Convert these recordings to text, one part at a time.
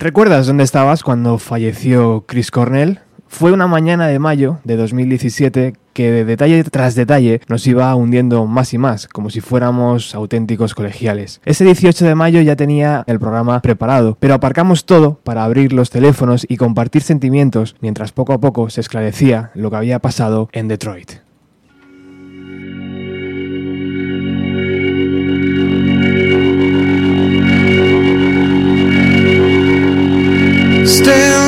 ¿Recuerdas dónde estabas cuando falleció Chris Cornell? Fue una mañana de mayo de 2017 que de detalle tras detalle nos iba hundiendo más y más, como si fuéramos auténticos colegiales. Ese 18 de mayo ya tenía el programa preparado, pero aparcamos todo para abrir los teléfonos y compartir sentimientos mientras poco a poco se esclarecía lo que había pasado en Detroit. down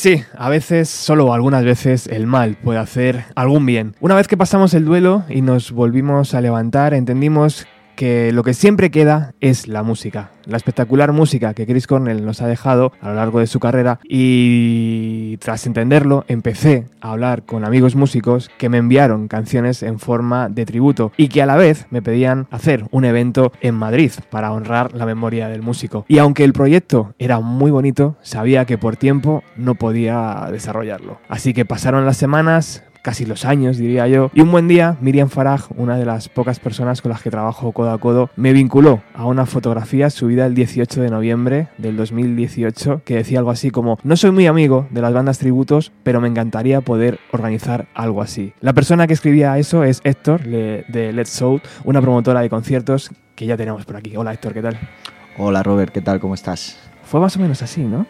sí, a veces, solo algunas veces, el mal puede hacer algún bien. Una vez que pasamos el duelo y nos volvimos a levantar, entendimos que lo que siempre queda es la música, la espectacular música que Chris Cornell nos ha dejado a lo largo de su carrera y tras entenderlo empecé a hablar con amigos músicos que me enviaron canciones en forma de tributo y que a la vez me pedían hacer un evento en Madrid para honrar la memoria del músico. Y aunque el proyecto era muy bonito, sabía que por tiempo no podía desarrollarlo. Así que pasaron las semanas, casi los años, diría yo. Y un buen día, Miriam Faraj, una de las pocas personas con las que trabajo codo a codo, me vinculó a una fotografía subida el 18 de noviembre del 2018 que decía algo así como, no soy muy amigo de las bandas tributos, pero me encantaría poder organizar algo así. La persona que escribía eso es Héctor, de Let's Soul, una promotora de conciertos que ya tenemos por aquí. Hola Héctor, ¿qué tal? Hola Robert, ¿qué tal? ¿Cómo estás? Fue más o menos así, ¿no?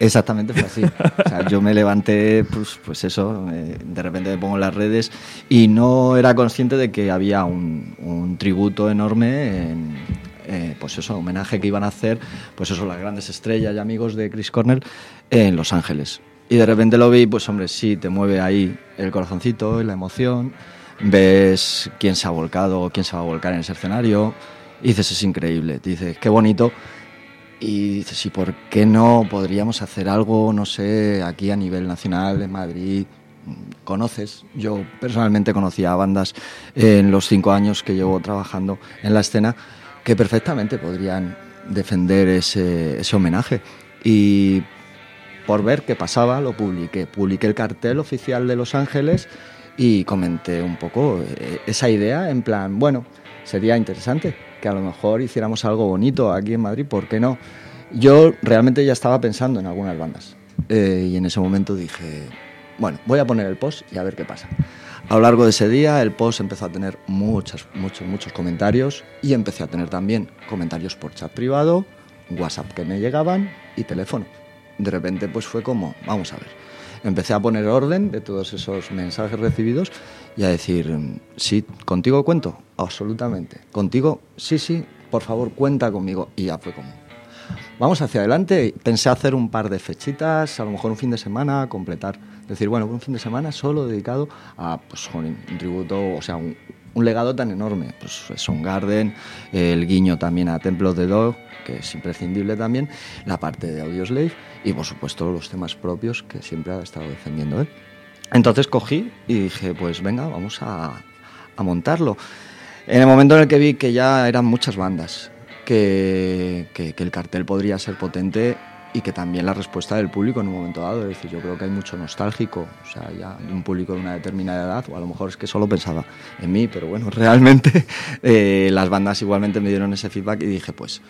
Exactamente fue así. O sea, yo me levanté, pues, pues eso, eh, de repente me pongo en las redes y no era consciente de que había un, tributo enorme en, eh, pues eso, homenaje que iban a hacer, pues eso, las grandes estrellas y amigos de Chris Cornell en Los Ángeles. Y de repente lo vi, pues hombre, sí, te mueve ahí el corazoncito y la emoción, ves quién se ha volcado, quién se va a volcar en ese escenario, y dices, es increíble, dices, qué bonito y dices, ¿y por qué no podríamos hacer algo, no sé, aquí a nivel nacional, en Madrid? Conoces, yo personalmente conocía bandas en los cinco años que llevo trabajando en la escena que perfectamente podrían defender ese, ese homenaje. Y por ver qué pasaba, lo publiqué. Publiqué el cartel oficial de Los Ángeles y comenté un poco eh, esa idea en plan, bueno, sería interesante que a lo mejor hiciéramos algo bonito aquí en Madrid, ¿por qué no? Yo realmente ya estaba pensando en algunas bandas eh, y en ese momento dije, bueno, voy a poner el post y a ver qué pasa. A lo largo de ese día el post empezó a tener muchos, muchos, muchos comentarios y empecé a tener también comentarios por chat privado, WhatsApp que me llegaban y teléfono. De repente pues fue como, vamos a ver. Empecé a poner orden de todos esos mensajes recibidos y a decir, sí, contigo cuento, absolutamente. Contigo, sí, sí, por favor, cuenta conmigo. Y ya fue como, vamos hacia adelante. Pensé hacer un par de fechitas, a lo mejor un fin de semana, completar. Decir, bueno, un fin de semana solo dedicado a pues, un tributo, o sea, un, legado tan enorme. Pues Son Garden, el guiño también a Templos de Dog, que es imprescindible también, la parte de Audioslave y, por supuesto, los temas propios que siempre ha estado defendiendo él. Entonces cogí y dije, pues venga, vamos a, montarlo. En el momento en el que vi que ya eran muchas bandas, que, el cartel podría ser potente y que también la respuesta del público en un momento dado, es decir, yo creo que hay mucho nostálgico, o sea, ya un público de una determinada edad, o a lo mejor es que solo pensaba en mí, pero bueno, realmente eh, las bandas igualmente me dieron ese feedback y dije, pues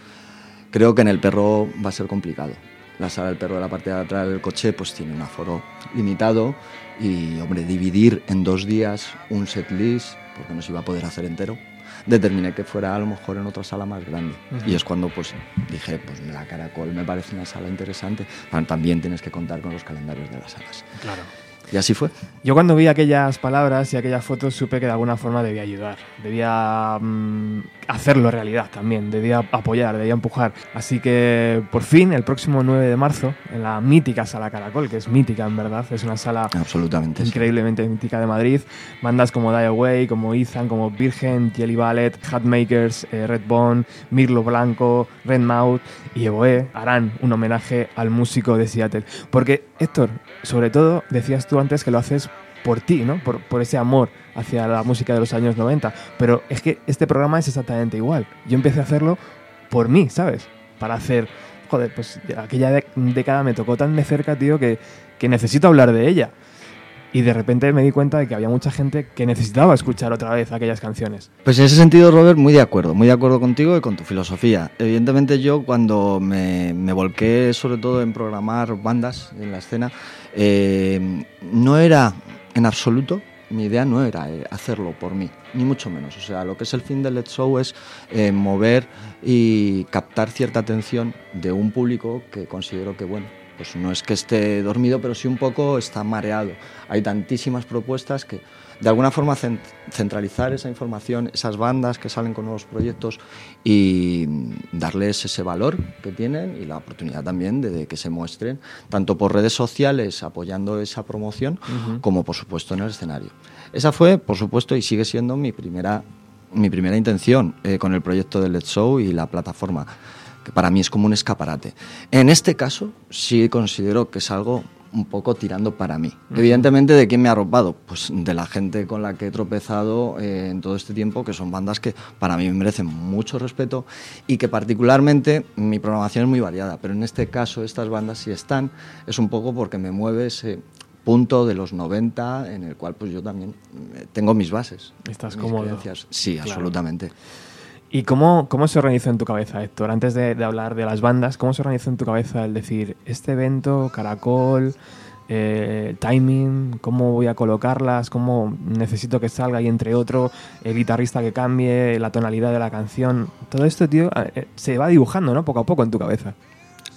creo que en el perro va a ser complicado. La sala del perro de la parte de atrás del coche pues tiene un aforo limitado y, hombre, dividir en dos días un set list, porque no se iba a poder hacer entero, determiné que fuera a lo mejor en otra sala más grande. Y es cuando pues dije, pues la Caracol me parece una sala interesante. También tienes que contar con los calendarios de las salas. Claro. Y así fue. Yo cuando vi aquellas palabras y aquellas fotos supe que de alguna forma debía ayudar, debía mm, hacerlo realidad también, debía apoyar, debía empujar. Así que por fin, el próximo 9 de marzo, en la mítica Sala Caracol, que es mítica en verdad, es una sala Absolutamente, increíblemente mítica de Madrid, bandas como Die Away, como Ethan, como Virgen, Jelly Ballet, Hatmakers, eh, Red Bone, Mirlo Blanco, Red Mouth y Evoe harán un homenaje al músico de Seattle. Porque, Héctor, sobre todo decías tú antes que lo haces por ti, ¿no? Por, por, ese amor hacia la música de los años 90. Pero es que este programa es exactamente igual. Yo empecé a hacerlo por mí, ¿sabes? Para hacer... Joder, pues aquella década me tocó tan de cerca, tío, que, que necesito hablar de ella. Y de repente me di cuenta de que había mucha gente que necesitaba escuchar otra vez aquellas canciones. Pues en ese sentido, Robert, muy de acuerdo, muy de acuerdo contigo y con tu filosofía. Evidentemente yo cuando me, me volqué sobre todo en programar bandas en la escena, eh, no era en absoluto, mi idea no era eh, hacerlo por mí, ni mucho menos. O sea, lo que es el fin del Let's Show es eh, mover y captar cierta atención de un público que considero que, bueno, pues no es que esté dormido, pero sí un poco está mareado. Hay tantísimas propuestas que de alguna forma centralizar esa información, esas bandas que salen con nuevos proyectos y darles ese valor que tienen y la oportunidad también de, que se muestren, tanto por redes sociales apoyando esa promoción, como por supuesto en el escenario. Esa fue, por supuesto, y sigue siendo mi primera mi primera intención eh, con el proyecto del Let's Show y la plataforma, que para mí es como un escaparate. En este caso sí considero que es algo un poco tirando para mí. Evidentemente, ¿de quién me ha arropado? Pues de la gente con la que he tropezado eh, en todo este tiempo, que son bandas que para mí me merecen mucho respeto y que particularmente mi programación es muy variada, pero en este caso estas bandas si están, es un poco porque me mueve ese punto de los 90 en el cual pues yo también eh, tengo mis bases. Estás mis cómodo. creencias. Sí, Claro. absolutamente. ¿Y cómo, cómo se organizó en tu cabeza, Héctor? Antes de, hablar de las bandas, ¿cómo se organizó en tu cabeza el decir, este evento, Caracol, eh, timing, cómo voy a colocarlas, cómo necesito que salga y entre otro, el guitarrista que cambie, la tonalidad de la canción? Todo esto, tío, eh, se va dibujando, ¿no? Poco a poco en tu cabeza.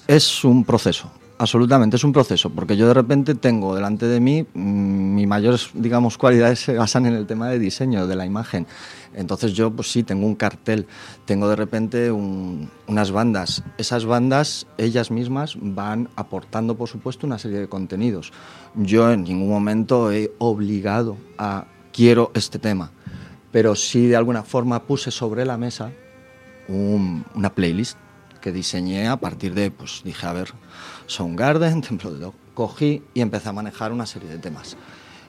Es un proceso, absolutamente es un proceso, porque yo de repente tengo delante de mí mm, mis mayores, digamos, cualidades se basan en el tema de diseño de la imagen. Entonces yo, pues sí, tengo un cartel, tengo de repente un- unas bandas. Esas bandas, ellas mismas, van aportando, por supuesto, una serie de contenidos. Yo en ningún momento he obligado a quiero este tema, pero sí de alguna forma puse sobre la mesa un- una playlist que diseñé a partir de, pues dije, a ver, Soundgarden, Templo de Dog. Cogí y empecé a manejar una serie de temas.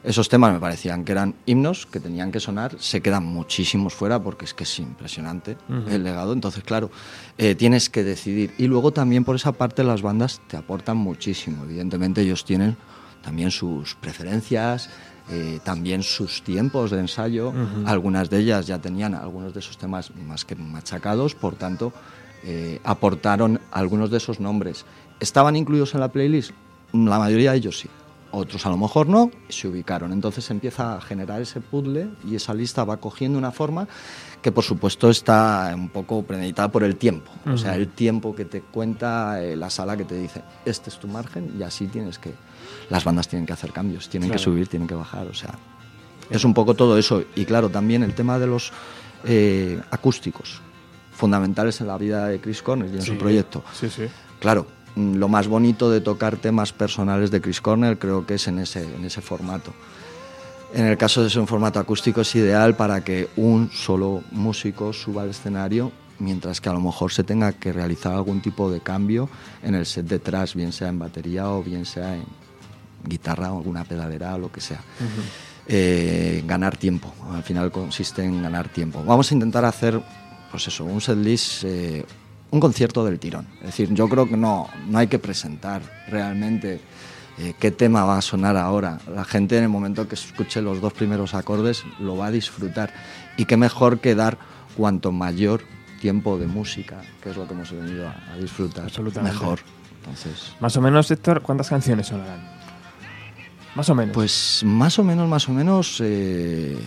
Esos temas me parecían que eran himnos que tenían que sonar, se quedan muchísimos fuera porque es que es impresionante el legado, entonces claro, eh, tienes que decidir. Y luego también por esa parte las bandas te aportan muchísimo, evidentemente ellos tienen también sus preferencias, eh, también sus tiempos de ensayo, algunas de ellas ya tenían algunos de esos temas más que machacados, por tanto, eh, aportaron algunos de esos nombres. ¿Estaban incluidos en la playlist? La mayoría de ellos sí. Otros a lo mejor no, se ubicaron. Entonces se empieza a generar ese puzzle y esa lista va cogiendo una forma que por supuesto está un poco premeditada por el tiempo. O sea, el tiempo que te cuenta eh, la sala que te dice, este es tu margen y así tienes que... Las bandas tienen que hacer cambios, tienen que subir, tienen que bajar. O sea, es un poco todo eso. Y claro, también el tema de los eh, acústicos, fundamentales en la vida de Chris Cornell y en Sí, su proyecto. Sí, sí. Claro, lo más bonito de tocar temas personales de Chris Cornell creo que es en ese, en ese formato. En el caso de ser un formato acústico es ideal para que un solo músico suba al escenario, mientras que a lo mejor se tenga que realizar algún tipo de cambio en el set detrás, bien sea en batería o bien sea en guitarra o alguna pedalera o lo que sea. Eh, ganar tiempo, al final consiste en ganar tiempo. Vamos a intentar hacer, pues eso, un setlist, eh, un concierto del tirón. Es decir, yo creo que no, no hay que presentar realmente eh, qué tema va a sonar ahora. La gente en el momento que escuche los dos primeros acordes lo va a disfrutar. Y qué mejor que dar cuanto mayor tiempo de música, que es lo que hemos venido a, a disfrutar, Absolutamente. mejor. Entonces, Más o menos, Héctor, ¿cuántas canciones sonarán? Más o menos. Pues más o menos, más o menos eh,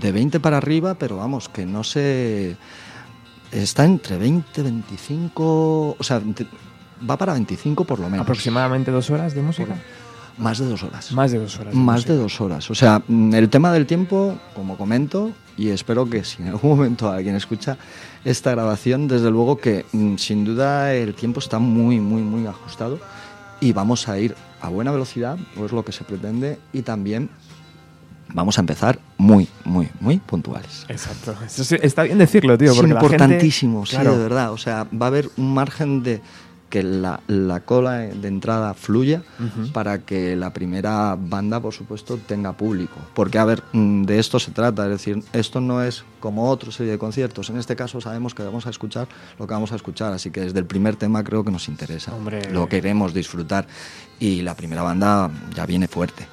de 20 para arriba, pero vamos, que no sé. Está entre 20, 25. O sea, va para 25 por lo menos. aproximadamente dos horas de música. Más de dos horas. Más de dos horas. Más música. de dos horas. O sea, mm, el tema del tiempo, como comento, y espero que si en algún momento alguien escucha esta grabación, desde luego que mm, sin duda el tiempo está muy, muy, muy ajustado y vamos a ir a buena velocidad, o es lo que se pretende, y también vamos a empezar muy, muy, muy puntuales. Exacto. Eso está bien decirlo, tío. es porque la gente- importantísimo, sí, Claro. de verdad. O sea, va a haber un margen de que la, la cola de entrada fluya para que la primera banda, por supuesto, tenga público. Porque, a ver, mm, de esto se trata. Es decir, esto no es como otra serie de conciertos. En este caso sabemos que vamos a escuchar lo que vamos a escuchar. Así que desde el primer tema creo que nos interesa. Hombre. Lo queremos disfrutar. Y la primera banda ya viene fuerte.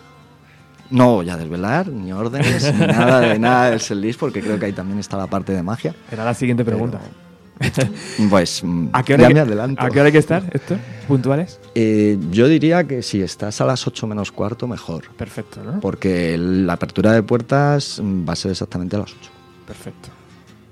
No voy a desvelar ni órdenes, ni nada de nada del setlist, porque creo que ahí también está la parte de magia. Era la siguiente pregunta. Pues mm, ¿A qué hora ya hay me que- adelanto. ¿A qué hora hay que estar, Héctor? ¿Puntuales? Eh, yo diría que si estás a las 8 menos cuarto, mejor. Perfecto, ¿no? Porque la apertura de puertas mm, va a ser exactamente a las 8. Perfecto.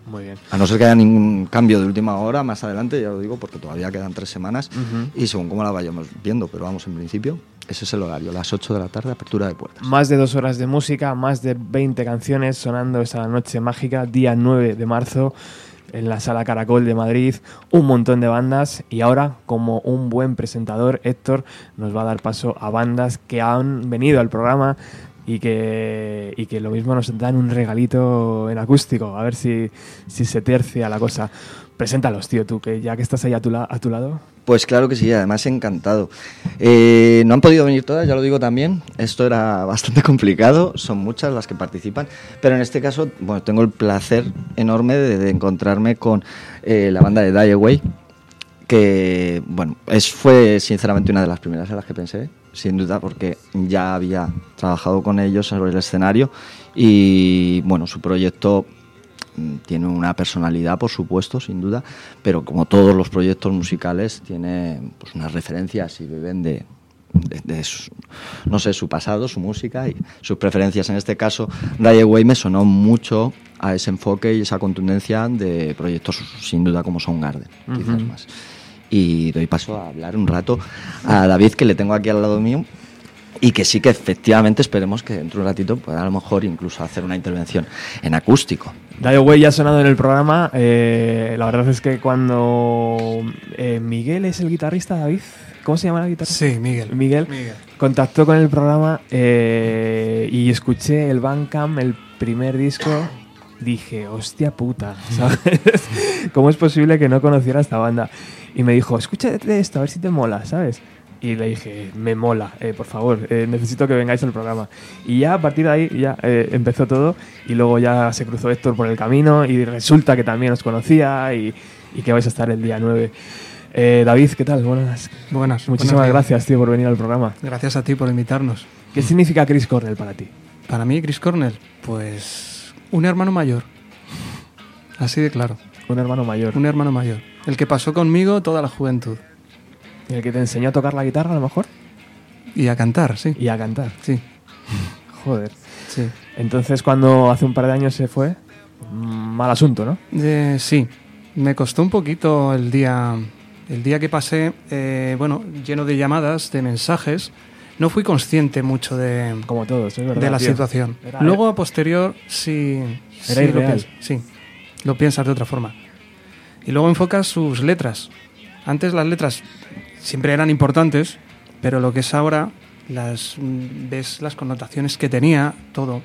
Muy bien. A no ser que haya ningún cambio de última hora más adelante, ya lo digo, porque todavía quedan tres semanas y según cómo la vayamos viendo, pero vamos, en principio, ese es el horario, las 8 de la tarde, apertura de puertas. Más de dos horas de música, más de 20 canciones sonando esa noche mágica, día 9 de marzo, en la Sala Caracol de Madrid, un montón de bandas y ahora, como un buen presentador, Héctor nos va a dar paso a bandas que han venido al programa y que, y que lo mismo nos dan un regalito en acústico, a ver si, si se tercia la cosa. Preséntalos, tío, tú, que ya que estás ahí a tu, a tu lado. Pues claro que sí, además encantado. Eh, no han podido venir todas, ya lo digo también. Esto era bastante complicado, son muchas las que participan, pero en este caso, bueno, tengo el placer enorme de, encontrarme con eh, la banda de Die Away, que, bueno, es, fue sinceramente una de las primeras en las que pensé, sin duda, porque ya había trabajado con ellos sobre el escenario y, bueno, su proyecto Mm, tiene una personalidad, por supuesto, sin duda, pero como todos los proyectos musicales, tiene pues, unas referencias y beben de, su, no sé, su pasado, su música y sus preferencias. En este caso, Die Away me sonó mucho a ese enfoque y esa contundencia de proyectos, sin duda, como Soundgarden, quizás más. Y doy paso a hablar un rato a David, que le tengo aquí al lado mío, y que sí que efectivamente esperemos que dentro de un ratito pueda a lo mejor incluso hacer una intervención en acústico. Radio Way ya ha sonado en el programa. Eh, la verdad es que cuando eh, Miguel es el guitarrista, David, ¿cómo se llama la guitarrista? Sí, Miguel. Miguel, contactó con el programa eh, y escuché el Bandcamp, el primer disco. Dije, hostia puta, ¿sabes? ¿Cómo es posible que no conociera esta banda? Y me dijo, escúchate esto, a ver si te mola, ¿sabes? y le dije, me mola, eh, por favor, eh, necesito que vengáis al programa. Y ya a partir de ahí ya eh, empezó todo y luego ya se cruzó Héctor por el camino y resulta que también os conocía y, que vais a estar el día 9. David, ¿qué tal? Buenas. Buenas. Muchísimas gracias, tío, por venir al programa. Gracias a ti por invitarnos. ¿Qué significa Chris Cornell para ti? Para mí, Chris Cornell, pues un hermano mayor. Así de claro. Un hermano mayor. Un hermano mayor. El que pasó conmigo toda la juventud. ¿El que te enseñó a tocar la guitarra a lo mejor? Y a cantar, sí. Y a cantar. Sí. Joder. Sí. Entonces, cuando hace un par de años se fue, mal asunto, ¿no? Eh, sí. Me costó un poquito el día, el día que pasé, eh, bueno, lleno de llamadas, de mensajes. No fui consciente mucho de, Como todos, de la situación. Luego, a posterior, sí, Era sí, sí, lo piensas de otra forma. Y luego enfocas sus letras. Antes las letras siempre eran importantes, pero lo que es ahora, las, ves las connotaciones que tenía, todo,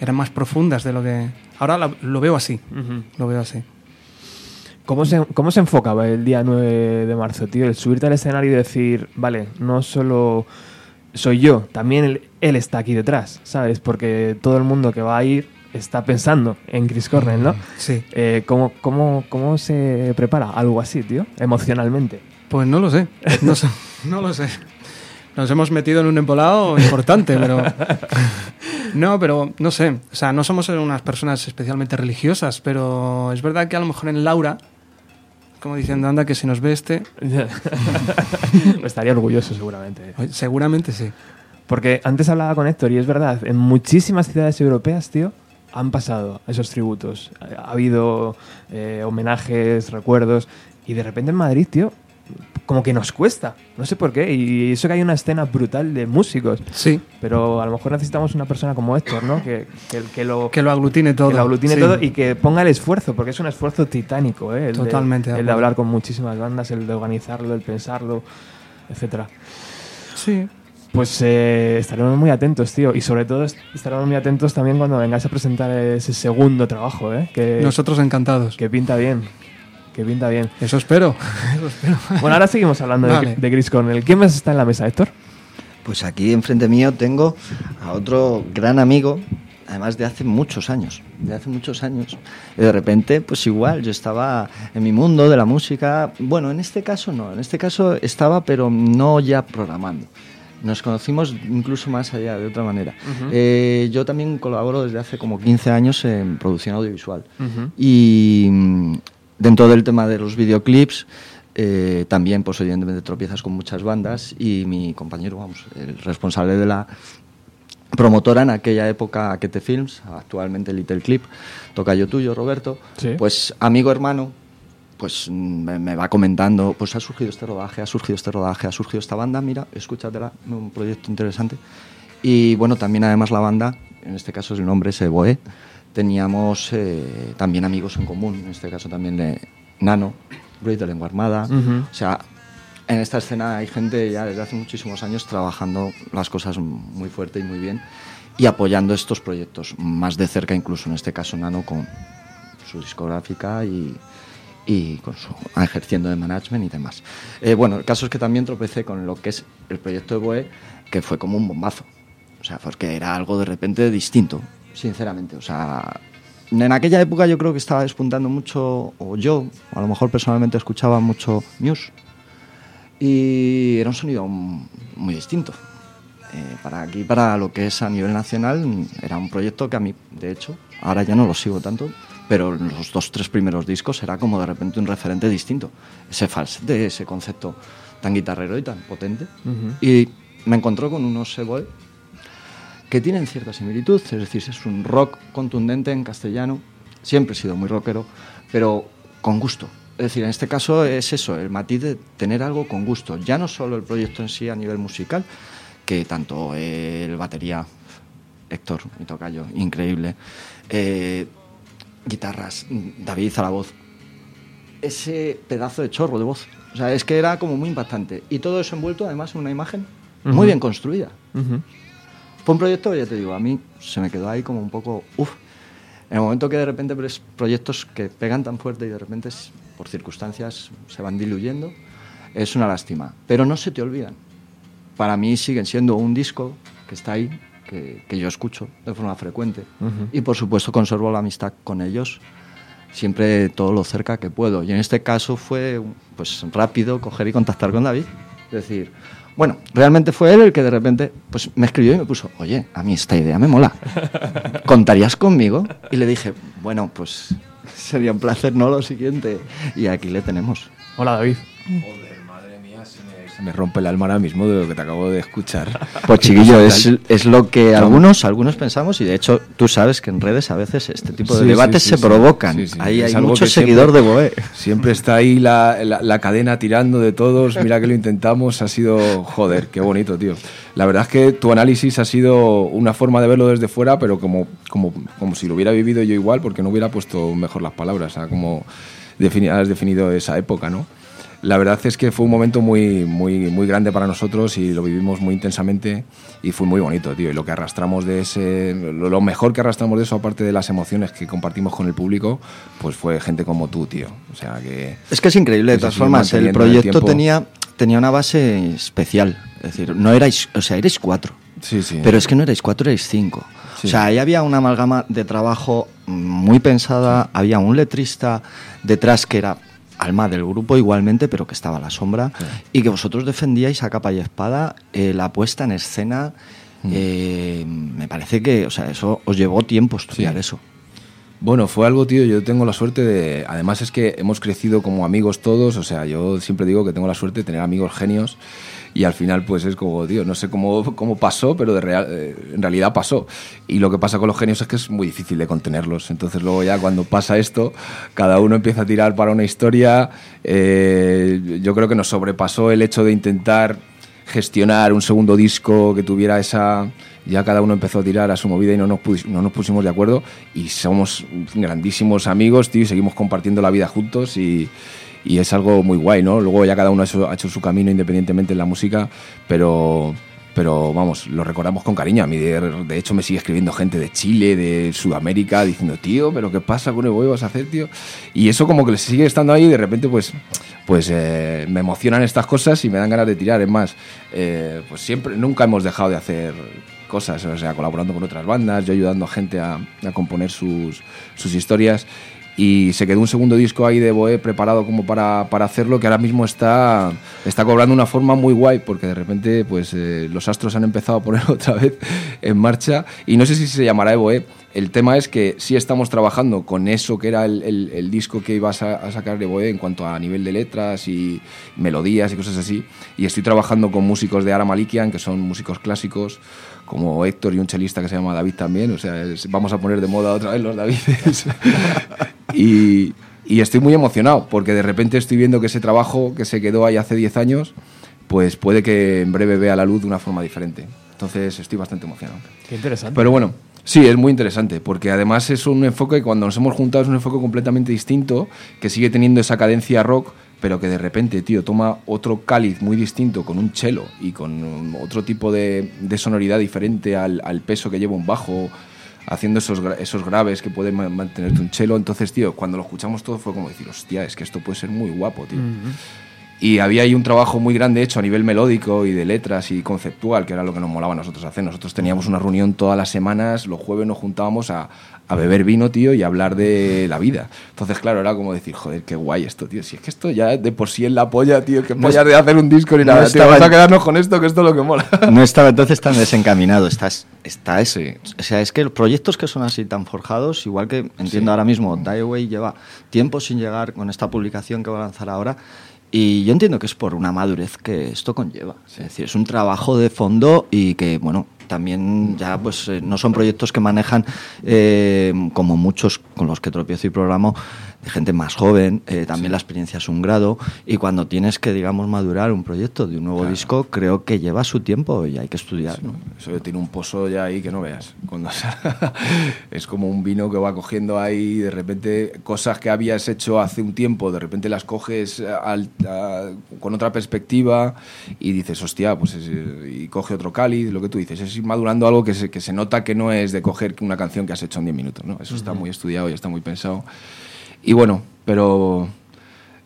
eran más profundas de lo que... Ahora lo, veo así, lo veo así. ¿Cómo se, ¿Cómo se enfocaba el día 9 de marzo, tío? El subirte al escenario y decir, vale, no solo soy yo, también él, él, está aquí detrás, ¿sabes? Porque todo el mundo que va a ir está pensando en Chris Cornell, ¿no? Sí. Eh, ¿cómo, cómo, cómo se prepara algo así, tío? Emocionalmente. Pues no lo sé, no, lo sé. Nos hemos metido en un empolado importante, pero... No, pero no sé. O sea, no somos unas personas especialmente religiosas, pero es verdad que a lo mejor en Laura, como diciendo, anda, que si nos ve este... Estaría orgulloso seguramente. Seguramente sí. Porque antes hablaba con Héctor y es verdad, en muchísimas ciudades europeas, tío, han pasado esos tributos. Ha habido eh, homenajes, recuerdos, y de repente en Madrid, tío, como que nos cuesta. No sé por qué. Y eso que hay una escena brutal de músicos. Sí. Pero a lo mejor necesitamos una persona como Héctor, ¿no? Que, que, lo, que lo aglutine todo. Que lo aglutine todo y que ponga el esfuerzo, porque es un esfuerzo titánico, ¿eh? Totalmente. el de hablar con muchísimas bandas, el de organizarlo, el pensarlo, etcétera. Sí. Pues eh, estaremos muy atentos, tío. Y sobre todo estaremos muy atentos también cuando vengáis a presentar ese segundo trabajo, ¿eh? Que, Nosotros encantados. Que pinta bien que pinta bien. Eso espero. bueno, ahora seguimos hablando de, de, Chris Cornell. ¿Quién más está en la mesa, Héctor? Pues aquí enfrente mío tengo a otro gran amigo, además de hace muchos años, de hace muchos años. Y de repente, pues igual, yo estaba en mi mundo de la música. Bueno, en este caso no, en este caso estaba, pero no ya programando. Nos conocimos incluso más allá, de otra manera. Eh, yo también colaboro desde hace como 15 años en producción audiovisual. Y Dentro del tema de los videoclips, eh, también, pues evidentemente tropiezas con muchas bandas y mi compañero, vamos, el responsable de la promotora en aquella época, Aquete Films, actualmente Little Clip, toca yo tuyo, Roberto, pues amigo hermano, pues me, va comentando, pues ha surgido este rodaje, ha surgido este rodaje, ha surgido esta banda, mira, escúchatela, un proyecto interesante. Y bueno, también además la banda, en este caso el nombre es Boe, teníamos eh, también amigos en común, en este caso también de Nano, Ruiz de Lengua Armada. O sea, en esta escena hay gente ya desde hace muchísimos años trabajando las cosas muy fuerte y muy bien. y apoyando estos proyectos más de cerca, incluso en este caso Nano con su discográfica y, y con su, ejerciendo de management y demás. Eh, bueno, el caso es que también tropecé con lo que es el proyecto de Boe, que fue como un bombazo. O sea, porque era algo de repente distinto, sinceramente. O sea, en aquella época yo creo que estaba despuntando mucho, o yo, a lo mejor personalmente escuchaba mucho Muse, y era un sonido muy distinto. Eh, para aquí, para lo que es a nivel nacional, era un proyecto que a mí, de hecho, ahora ya no lo sigo tanto, pero en los dos, tres primeros discos era como de repente un referente distinto. Ese falsete, ese concepto tan guitarrero y tan potente. Y me encontró con unos Seboe que tienen cierta similitud, es decir, es un rock contundente en castellano, siempre he sido muy rockero, pero con gusto. Es decir, en este caso es eso, el matiz de tener algo con gusto, ya no solo el proyecto en sí a nivel musical, que tanto el batería, Héctor, mi tocayo, increíble, eh, guitarras, David a la voz, ese pedazo de chorro de voz, o sea, es que era como muy impactante. Y todo eso envuelto además en una imagen muy bien construida. Fue un proyecto, ya te digo, a mí se me quedó ahí como un poco, uff. En el momento que de repente ves proyectos que pegan tan fuerte y de repente por circunstancias se van diluyendo, es una lástima. Pero no se te olvidan. Para mí siguen siendo un disco que está ahí, que, que yo escucho de forma frecuente. Y por supuesto conservo la amistad con ellos siempre todo lo cerca que puedo. Y en este caso fue pues rápido coger y contactar con David. Es decir, bueno, realmente fue él el que de repente pues, me escribió y me puso, oye, a mí esta idea me mola. ¿Contarías conmigo? Y le dije, bueno, pues sería un placer, ¿no? Lo siguiente. Y aquí le tenemos. Hola, David me rompe el alma ahora mismo de lo que te acabo de escuchar. Pues chiquillo, es, es lo que algunos, algunos pensamos y de hecho tú sabes que en redes a veces este tipo de debates se provocan. Ahí hay mucho seguidor de Boé. Siempre está ahí la, la, cadena tirando de todos, mira que lo intentamos, ha sido, joder, qué bonito, tío. La verdad es que tu análisis ha sido una forma de verlo desde fuera, pero como, como, como si lo hubiera vivido yo igual, porque no hubiera puesto mejor las palabras, o sea, como has definido esa época, ¿no? La verdad es que fue un momento muy, muy, muy grande para nosotros y lo vivimos muy intensamente y fue muy bonito, tío. Y lo que arrastramos de ese, lo mejor que arrastramos de eso, aparte de las emociones que compartimos con el público, pues fue gente como tú, tío. O sea que... Es que es increíble, de todas formas, el proyecto tenía, tenía una base especial. Es decir, no erais, o sea, erais cuatro. Sí, sí. Pero es que no erais cuatro, erais cinco. O sea, ahí había una amalgama de trabajo muy pensada, había un letrista detrás que era alma del grupo igualmente, pero que estaba a la sombra, y que vosotros defendíais a capa y espada eh, la puesta en escena. Mm. Eh, me parece que, o sea, eso os llevó tiempo estudiar eso. Bueno, fue algo, tío, yo tengo la suerte de... Además es que hemos crecido como amigos todos, o sea, yo siempre digo que tengo la suerte de tener amigos genios y al final pues es como, tío, no sé cómo, cómo pasó, pero de real, eh, en realidad pasó. Y lo que pasa con los genios es que es muy difícil de contenerlos. Entonces luego ya cuando pasa esto, cada uno empieza a tirar para una historia. Eh, yo creo que nos sobrepasó el hecho de intentar gestionar un segundo disco que tuviera esa ya cada uno empezó a tirar a su movida y no nos, no nos pusimos de acuerdo y somos grandísimos amigos, tío, y seguimos compartiendo la vida juntos y, y es algo muy guay, ¿no? Luego ya cada uno ha hecho, su camino independientemente en la música, pero, pero vamos, lo recordamos con cariño. A mí, de, hecho, me sigue escribiendo gente de Chile, de Sudamérica, diciendo, tío, pero ¿qué pasa con el huevo vas a hacer, tío? Y eso como que le sigue estando ahí y de repente, pues, pues eh, me emocionan estas cosas y me dan ganas de tirar. Es más, eh, pues siempre, nunca hemos dejado de hacer cosas, o sea, colaborando con otras bandas, yo ayudando a gente a, a componer sus, sus historias y se quedó un segundo disco ahí de Boe preparado como para, para, hacerlo que ahora mismo está, está cobrando una forma muy guay porque de repente pues eh, los astros han empezado a poner otra vez en marcha. Y no sé si se llamará Boe el tema es que sí estamos trabajando con eso que era el, el, disco que ibas a, a, sacar de Boe en cuanto a nivel de letras y melodías y cosas así y estoy trabajando con músicos de Ara Malikian que son músicos clásicos como Héctor y un chelista que se llama David también. O sea, vamos a poner de moda otra vez los Davides. y, y, estoy muy emocionado porque de repente estoy viendo que ese trabajo que se quedó ahí hace 10 años, pues puede que en breve vea la luz de una forma diferente. Entonces estoy bastante emocionado. Qué interesante. Pero bueno, Sí, es muy interesante, porque además es un enfoque, cuando nos hemos juntado, es un enfoque completamente distinto, que sigue teniendo esa cadencia rock, pero que de repente, tío, toma otro cáliz muy distinto con un chelo y con otro tipo de, sonoridad diferente al, peso que lleva un bajo, haciendo esos, esos graves que puede mantenerte un chelo. Entonces, tío, cuando lo escuchamos todo fue como decir, hostia, es que esto puede ser muy guapo, tío. -huh. Y había ahí un trabajo muy grande hecho a nivel melódico y de letras y conceptual, que era lo que nos molaba a nosotros hacer. Nosotros teníamos una reunión todas las semanas, los jueves nos juntábamos a, a beber vino, tío, y a hablar de la vida. Entonces, claro, era como decir, joder, qué guay esto, tío. Si es que esto ya de por sí es la polla, tío, que pollas de hacer un disco ni nada. No tío, vamos a quedarnos con esto, que esto es lo que mola. No estaba entonces tan desencaminado. Estás, está ese. O sea, es que los proyectos que son así tan forjados, igual que entiendo sí. ahora mismo, Die Away lleva tiempo sin llegar con esta publicación que va a lanzar ahora. Y yo entiendo que es por una madurez que esto conlleva. Es decir, es un trabajo de fondo y que, bueno, también ya pues eh, no son proyectos que manejan eh, como muchos con los que tropiezo y programo de gente más joven, eh, también sí. la experiencia es un grado y cuando tienes que digamos madurar un proyecto de un nuevo claro. disco creo que lleva su tiempo y hay que estudiar. Sí. ¿no? Eso tiene un pozo ya ahí que no veas. Cuando es como un vino que va cogiendo ahí de repente cosas que habías hecho hace un tiempo, de repente las coges al, a, con otra perspectiva y dices, hostia, pues es, y coge otro cáliz, lo que tú dices, es ir madurando algo que se, que se nota que no es de coger una canción que has hecho en 10 minutos, ¿no? Eso uh -huh. está muy estudiado y está muy pensado. Y bueno, pero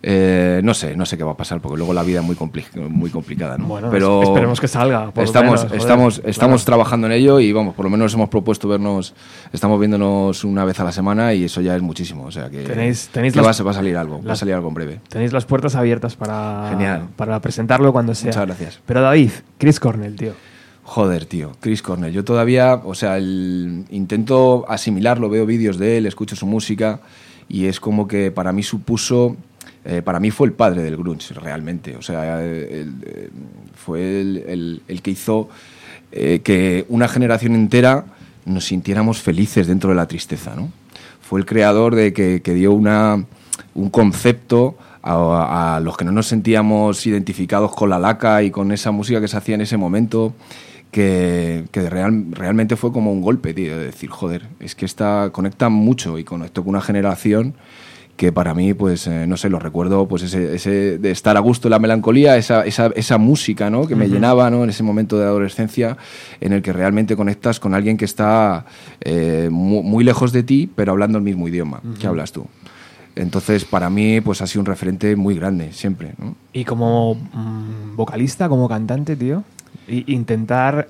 eh, no sé, no sé qué va a pasar porque luego la vida es muy, compli muy complicada, ¿no? Bueno, pero esperemos que salga. estamos, menos, estamos, joder, estamos claro. trabajando en ello y vamos, por lo menos hemos propuesto vernos, estamos viéndonos una vez a la semana y eso ya es muchísimo, o sea que, tenéis, tenéis que las, va, va, a salir algo, las, va a salir algo en breve. Tenéis las puertas abiertas para, Genial. para presentarlo cuando sea. Muchas gracias. Pero David, Chris Cornell, tío. Joder, tío, Chris Cornell. Yo todavía, o sea, el, intento asimilarlo, veo vídeos de él, escucho su música y es como que para mí supuso, eh, para mí fue el padre del grunge realmente, o sea, el, el, fue el, el, que hizo eh, que una generación entera nos sintiéramos felices dentro de la tristeza, ¿no? Fue el creador de que, que dio una, un concepto a, a, los que no nos sentíamos identificados con la laca y con esa música que se hacía en ese momento que, que real, realmente fue como un golpe, tío, de decir, joder, es que esta conecta mucho y conectó con una generación que para mí, pues, eh, no sé, lo recuerdo, pues, ese, ese, de estar a gusto en la melancolía, esa, esa, esa música, ¿no? Que me uh -huh. llenaba, ¿no? En ese momento de adolescencia en el que realmente conectas con alguien que está eh, muy, muy, lejos de ti, pero hablando el mismo idioma uh -huh. que hablas tú. Entonces, para mí, pues ha sido un referente muy grande, siempre. ¿no? Y como mmm, vocalista, como cantante, tío, intentar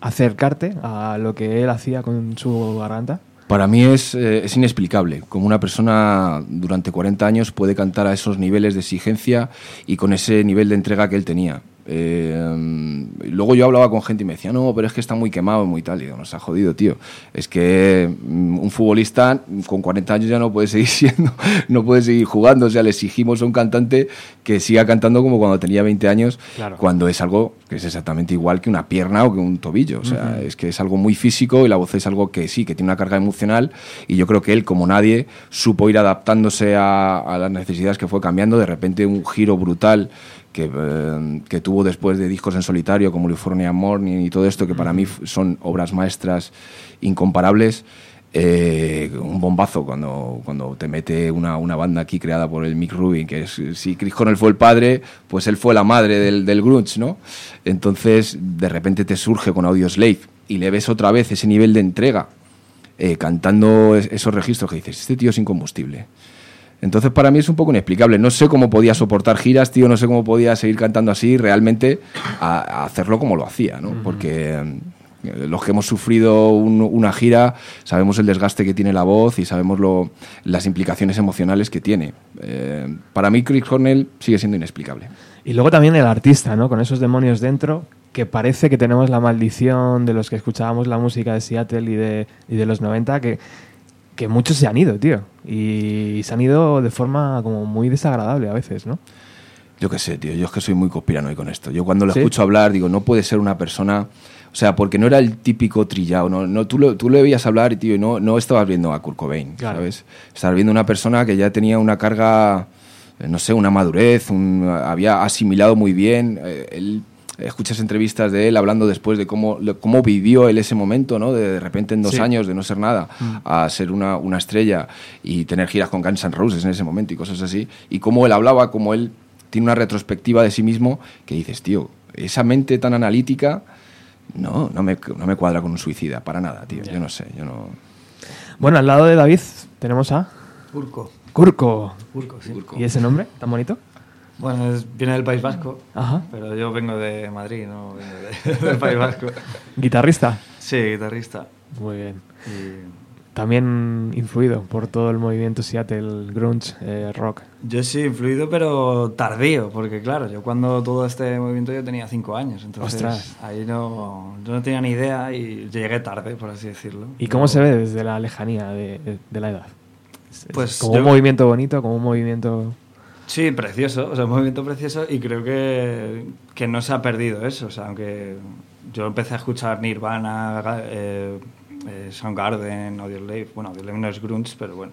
acercarte a lo que él hacía con su garganta? Para mí es, eh, es, inexplicable como una persona durante 40 años puede cantar a esos niveles de exigencia y con ese nivel de entrega que él tenía. Eh, luego yo hablaba con gente y me decía, no, pero es que está muy quemado muy tal. Y digo, nos ha jodido, tío. Es que mm, un futbolista con 40 años ya no puede seguir siendo, no puede seguir jugando. O sea, le exigimos a un cantante que siga cantando como cuando tenía 20 años, claro. cuando es algo que es exactamente igual que una pierna o que un tobillo. O sea, uh -huh. es que es algo muy físico y la voz es algo que sí, que tiene una carga emocional. Y yo creo que él, como nadie, supo ir adaptándose a, a las necesidades que fue cambiando. De repente, un giro brutal que, eh, que, tuvo después de discos en solitario como California Morning y todo esto, que para mí son obras maestras incomparables. Eh, un bombazo cuando, cuando te mete una, una, banda aquí creada por el Mick Rubin, que es, si Chris Cornell fue el padre, pues él fue la madre del, del grunge, ¿no? Entonces, de repente te surge con Audio Slave y le ves otra vez ese nivel de entrega, eh, cantando esos registros que dices, este tío es incombustible. Entonces para mí es un poco inexplicable. No sé cómo podía soportar giras, tío, no sé cómo podía seguir cantando así, realmente a, a hacerlo como lo hacía, ¿no? Uh -huh. Porque eh, los que hemos sufrido un, una gira sabemos el desgaste que tiene la voz y sabemos lo, las implicaciones emocionales que tiene. Eh, para mí Chris Cornell sigue siendo inexplicable. Y luego también el artista, ¿no? Con esos demonios dentro, que parece que tenemos la maldición de los que escuchábamos la música de Seattle y de, y de los 90, que que muchos se han ido, tío. Y se han ido de forma como muy desagradable a veces, ¿no? Yo qué sé, tío. Yo es que soy muy conspiranoico con esto. Yo cuando lo ¿Sí? escucho hablar digo, no puede ser una persona... O sea, porque no era el típico trillado. No, no, tú, lo, tú le veías hablar y, tío, no, no estabas viendo a Kurt Cobain, claro. ¿sabes? Estabas viendo una persona que ya tenía una carga, eh, no sé, una madurez, un, había asimilado muy bien. Eh, él escuchas entrevistas de él hablando después de cómo, cómo vivió él ese momento, ¿no? De, de repente en dos sí. años de no ser nada mm. a ser una, una, estrella y tener giras con Guns N' Roses en ese momento y cosas así. Y cómo él hablaba, cómo él tiene una retrospectiva de sí mismo que dices, tío, esa mente tan analítica, no, no me, no me cuadra con un suicida, para nada, tío. Yo no sé, yo no. Bueno, al lado de David tenemos a Urco. Curco. Urco, sí. ¿Y ese nombre tan bonito? Bueno, es- viene del País Vasco, Ajá. pero yo vengo de Madrid, no vengo de- del País Vasco. Guitarrista. Sí, guitarrista. Muy bien. Y También influido por todo el movimiento Seattle grunge eh, rock. yo sí influido, pero tardío, porque claro, yo cuando todo este movimiento yo tenía cinco años, entonces Ostras. ahí no, yo no tenía ni idea y llegué tarde, por así decirlo. ¿Y cómo se ve desde la lejanía de, la edad? Es- es Pues como yo- un movimiento bonito, como un movimiento... Sí, precioso, o sea, un movimiento precioso y creo que, que no se ha perdido eso, o sea, aunque yo empecé a escuchar Nirvana, eh, eh, Soundgarden, Audioslave, bueno, Audioslave no es grunge, pero bueno,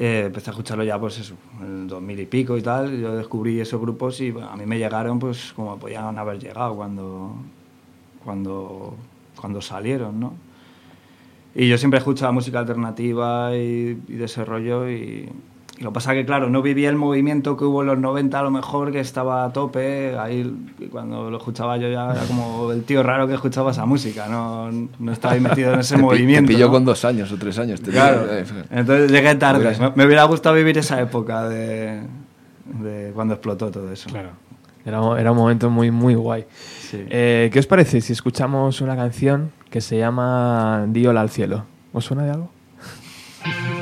Eh, empecé a escucharlo ya, pues eso, en el 2000 y pico y tal, yo descubrí esos grupos y a mí me llegaron pues como podían haber llegado cuando, cuando, cuando salieron, ¿no? Y yo siempre he escuchado música alternativa y, y y, y lo que pasa que, claro, no vivía el movimiento que hubo en los 90 a lo mejor, que estaba a tope, ahí cuando lo escuchaba yo ya era como el tío raro que escuchaba esa música, no, no estaba ahí metido en ese Te pi- movimiento. Te pilló ¿no? con dos años o tres años. te Claro, eh, entonces llegué tarde. Me, me hubiera gustado vivir esa época de, de cuando explotó todo eso. Claro. Era, era un momento muy, muy guay. Sí. Eh, ¿Qué os parece si escuchamos una canción que se llama Di hola al cielo? ¿Os suena de algo?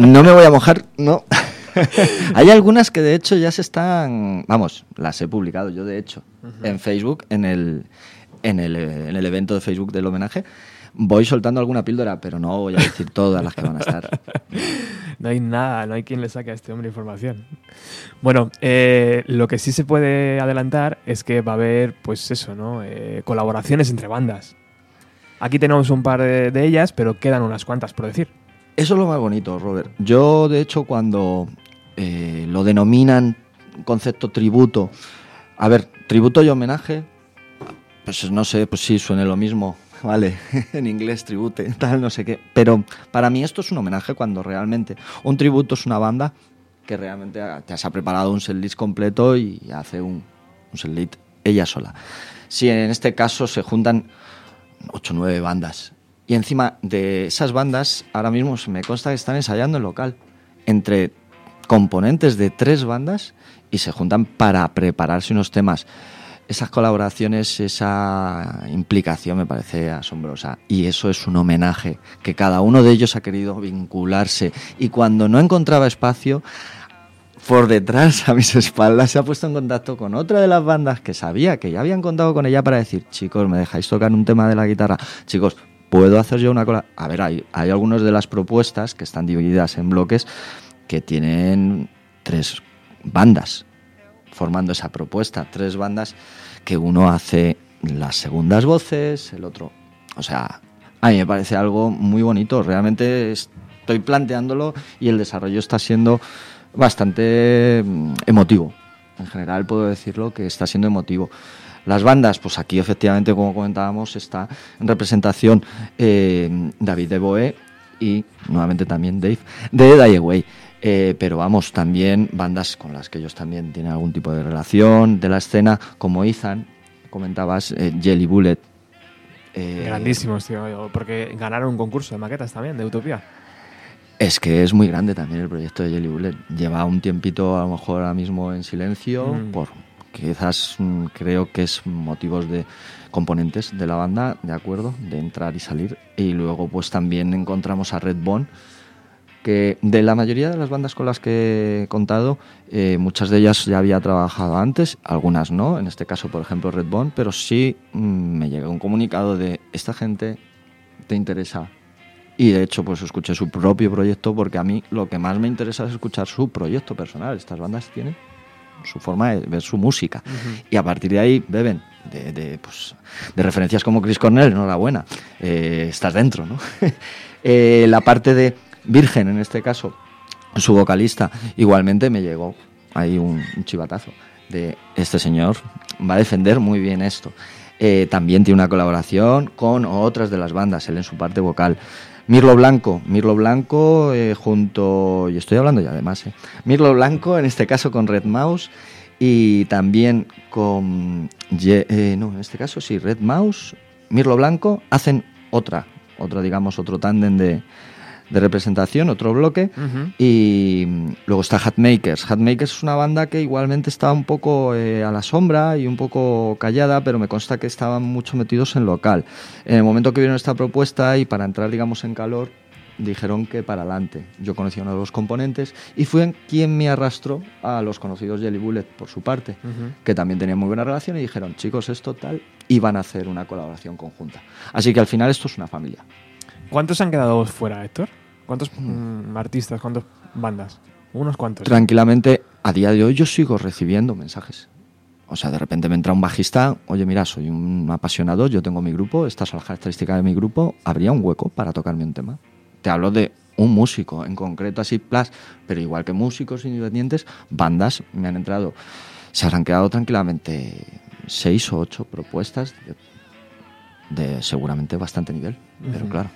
No me voy a mojar, no. Hay algunas que de hecho ya se están, vamos, las he publicado yo de hecho en Facebook, en el, en, el, en el evento de Facebook del homenaje. Voy soltando alguna píldora, pero no voy a decir todas las que van a estar. No hay nada, no hay quien le saque a este hombre información. Bueno, eh, lo que sí se puede adelantar es que va a haber, pues eso, ¿no? Eh, colaboraciones entre bandas. Aquí tenemos un par de, de ellas, pero quedan unas cuantas por decir. Eso es lo más bonito, Robert. Yo, de hecho, cuando eh, lo denominan concepto tributo, a ver, tributo y homenaje, pues no sé, pues sí, suene lo mismo, vale, en inglés tribute, tal, no sé qué. Pero para mí esto es un homenaje cuando realmente un tributo es una banda que realmente te has ha preparado un setlist completo y hace un, un setlist ella sola. Si en este caso se juntan 8 o 9 bandas. Y encima de esas bandas, ahora mismo me consta que están ensayando en local. Entre componentes de tres bandas y se juntan para prepararse unos temas. Esas colaboraciones, esa implicación me parece asombrosa. Y eso es un homenaje, que cada uno de ellos ha querido vincularse. Y cuando no encontraba espacio, por detrás, a mis espaldas, se ha puesto en contacto con otra de las bandas que sabía que ya habían contado con ella para decir, chicos, ¿me dejáis tocar un tema de la guitarra? Chicos, ¿puedo hacer yo una cola? A ver, hay, hay algunas de las propuestas que están divididas en bloques que tienen tres bandas formando esa propuesta, tres bandas que uno hace las segundas voces, el otro, o sea, a mí me parece algo muy bonito, realmente estoy planteándolo y el desarrollo está siendo bastante mm, emotivo. En general puedo decirlo que está siendo emotivo. Las bandas, pues aquí efectivamente, como comentábamos, está en representación eh, David de Boe y nuevamente también Dave de Die Away. Eh, pero vamos, también bandas con las que ellos también tienen algún tipo de relación de la escena, como Ethan, comentabas, eh, Jelly Bullet. Grandísimos, tío. Porque ganaron un concurso de maquetas también, de Utopía. Es que es muy grande también el proyecto de Jelly Bullet. Lleva un tiempito a lo mejor ahora mismo en silencio, Mm. por quizás mm, creo que es motivos de componentes de la banda, de acuerdo, de entrar y salir. Y luego pues también encontramos a Redbone, que de la mayoría de las bandas con las que he contado, eh, muchas de ellas ya había trabajado antes, algunas no, en este caso por ejemplo Redbone, pero sí mm, me llegó un comunicado de esta gente te interesa y de hecho, pues escuché su propio proyecto porque a mí lo que más me interesa es escuchar su proyecto personal. Estas bandas tienen su forma de ver su música. Y a partir de ahí beben de, de, pues, de referencias como Chris Cornell, enhorabuena. Eh, estás dentro, ¿no? Eh, la parte de Virgen, en este caso, su vocalista, igualmente me llegó ahí un, un chivatazo de este señor va a defender muy bien esto. Eh, también tiene una colaboración con otras de las bandas, él en su parte vocal. Mirlo Blanco, Mirlo Blanco eh, junto, y estoy hablando ya además, eh, Mirlo Blanco en este caso con Red Mouse y también con, eh, no, en este caso sí, Red Mouse, Mirlo Blanco hacen otra, otra digamos, otro tándem de, de representación, otro bloque. Ujú. Y mm, luego está Hatmakers. Hatmakers es una banda que igualmente está un poco eh, a la sombra y un poco callada, pero me consta que estaban mucho metidos en local. En el momento que vieron esta propuesta y para entrar, digamos, en calor, dijeron que para adelante. Yo conocí a uno de los componentes y fue quien me arrastró a los conocidos Jelly Bullet por su parte, Ujú. que también tenían muy buena relación y dijeron, chicos, esto tal, y van a hacer una colaboración conjunta. Así que al final esto es una familia. ¿Cuántos han quedado fuera, Héctor? ¿Cuántos mm, artistas, cuántas bandas? Unos cuantos. tranquilamente, a día de hoy yo sigo recibiendo mensajes. O sea, de repente me entra un bajista, oye, mira, soy un apasionado, yo tengo mi grupo, estas son las características de mi grupo, ¿habría un hueco para tocarme un tema? Te hablo de un músico, en concreto así, plus, pero igual que músicos independientes, bandas me han entrado. Se habrán quedado tranquilamente seis o ocho propuestas de, de seguramente bastante nivel. Pero claro,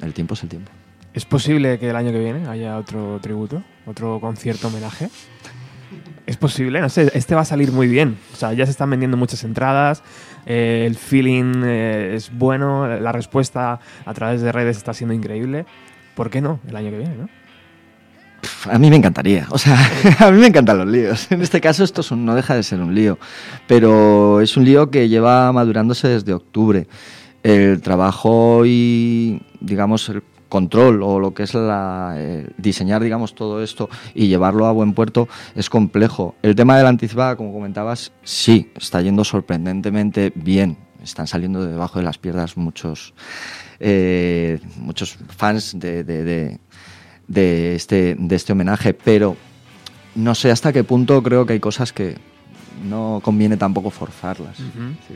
el tiempo es el tiempo. ¿Es posible que el año que viene haya otro tributo? ¿Otro concierto homenaje? Es posible, no sé, este va a salir muy bien. O sea, ya se están vendiendo muchas entradas, eh, el feeling eh, es bueno, la respuesta a través de redes está siendo increíble. ¿Por qué no el año que viene? A mí me encantaría, o sea, a mí me encantan los líos. En este caso esto no deja de ser un lío, pero es un lío que lleva madurándose desde octubre. El trabajo y, digamos, el control o lo que es la, eh, diseñar, digamos, todo esto y llevarlo a buen puerto es complejo. El tema de la anticipada, como comentabas, sí, está yendo sorprendentemente bien. Están saliendo de debajo de las piernas muchos, eh, muchos fans de, de- de- de este, de este homenaje, pero no sé hasta qué punto creo que hay cosas que no conviene tampoco forzarlas.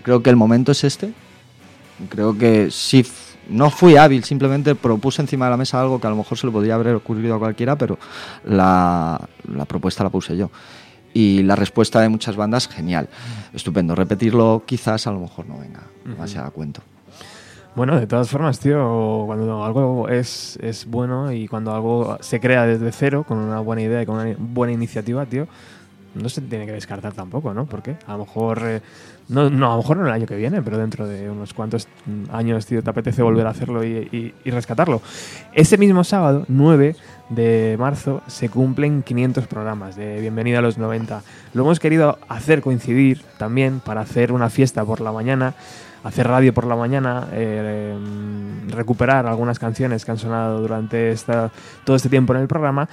Creo que el momento es este. Creo que sí, no fui hábil, simplemente propuse encima de la mesa algo que a lo mejor se le podría haber ocurrido a cualquiera, pero la, la propuesta la puse yo. Y la respuesta de muchas bandas, genial, estupendo. Repetirlo quizás a lo mejor no venga demasiado a cuento. Bueno, de todas formas, tío, cuando algo es, es bueno y cuando algo se crea desde cero, con una buena idea y con una buena iniciativa, tío, no se tiene que descartar tampoco, ¿no? Porque a lo mejor, eh, no, no, a lo mejor no el año que viene, pero dentro de unos cuantos años, tío, te apetece volver a hacerlo y, rescatarlo. Ese mismo sábado, 9 de marzo, se cumplen 500 programas de Bienvenida a los 90. Lo hemos querido hacer coincidir también para hacer una fiesta por la mañana hacer radio por la mañana, eh, mm, recuperar algunas canciones que han sonado durante todo este tiempo en el programa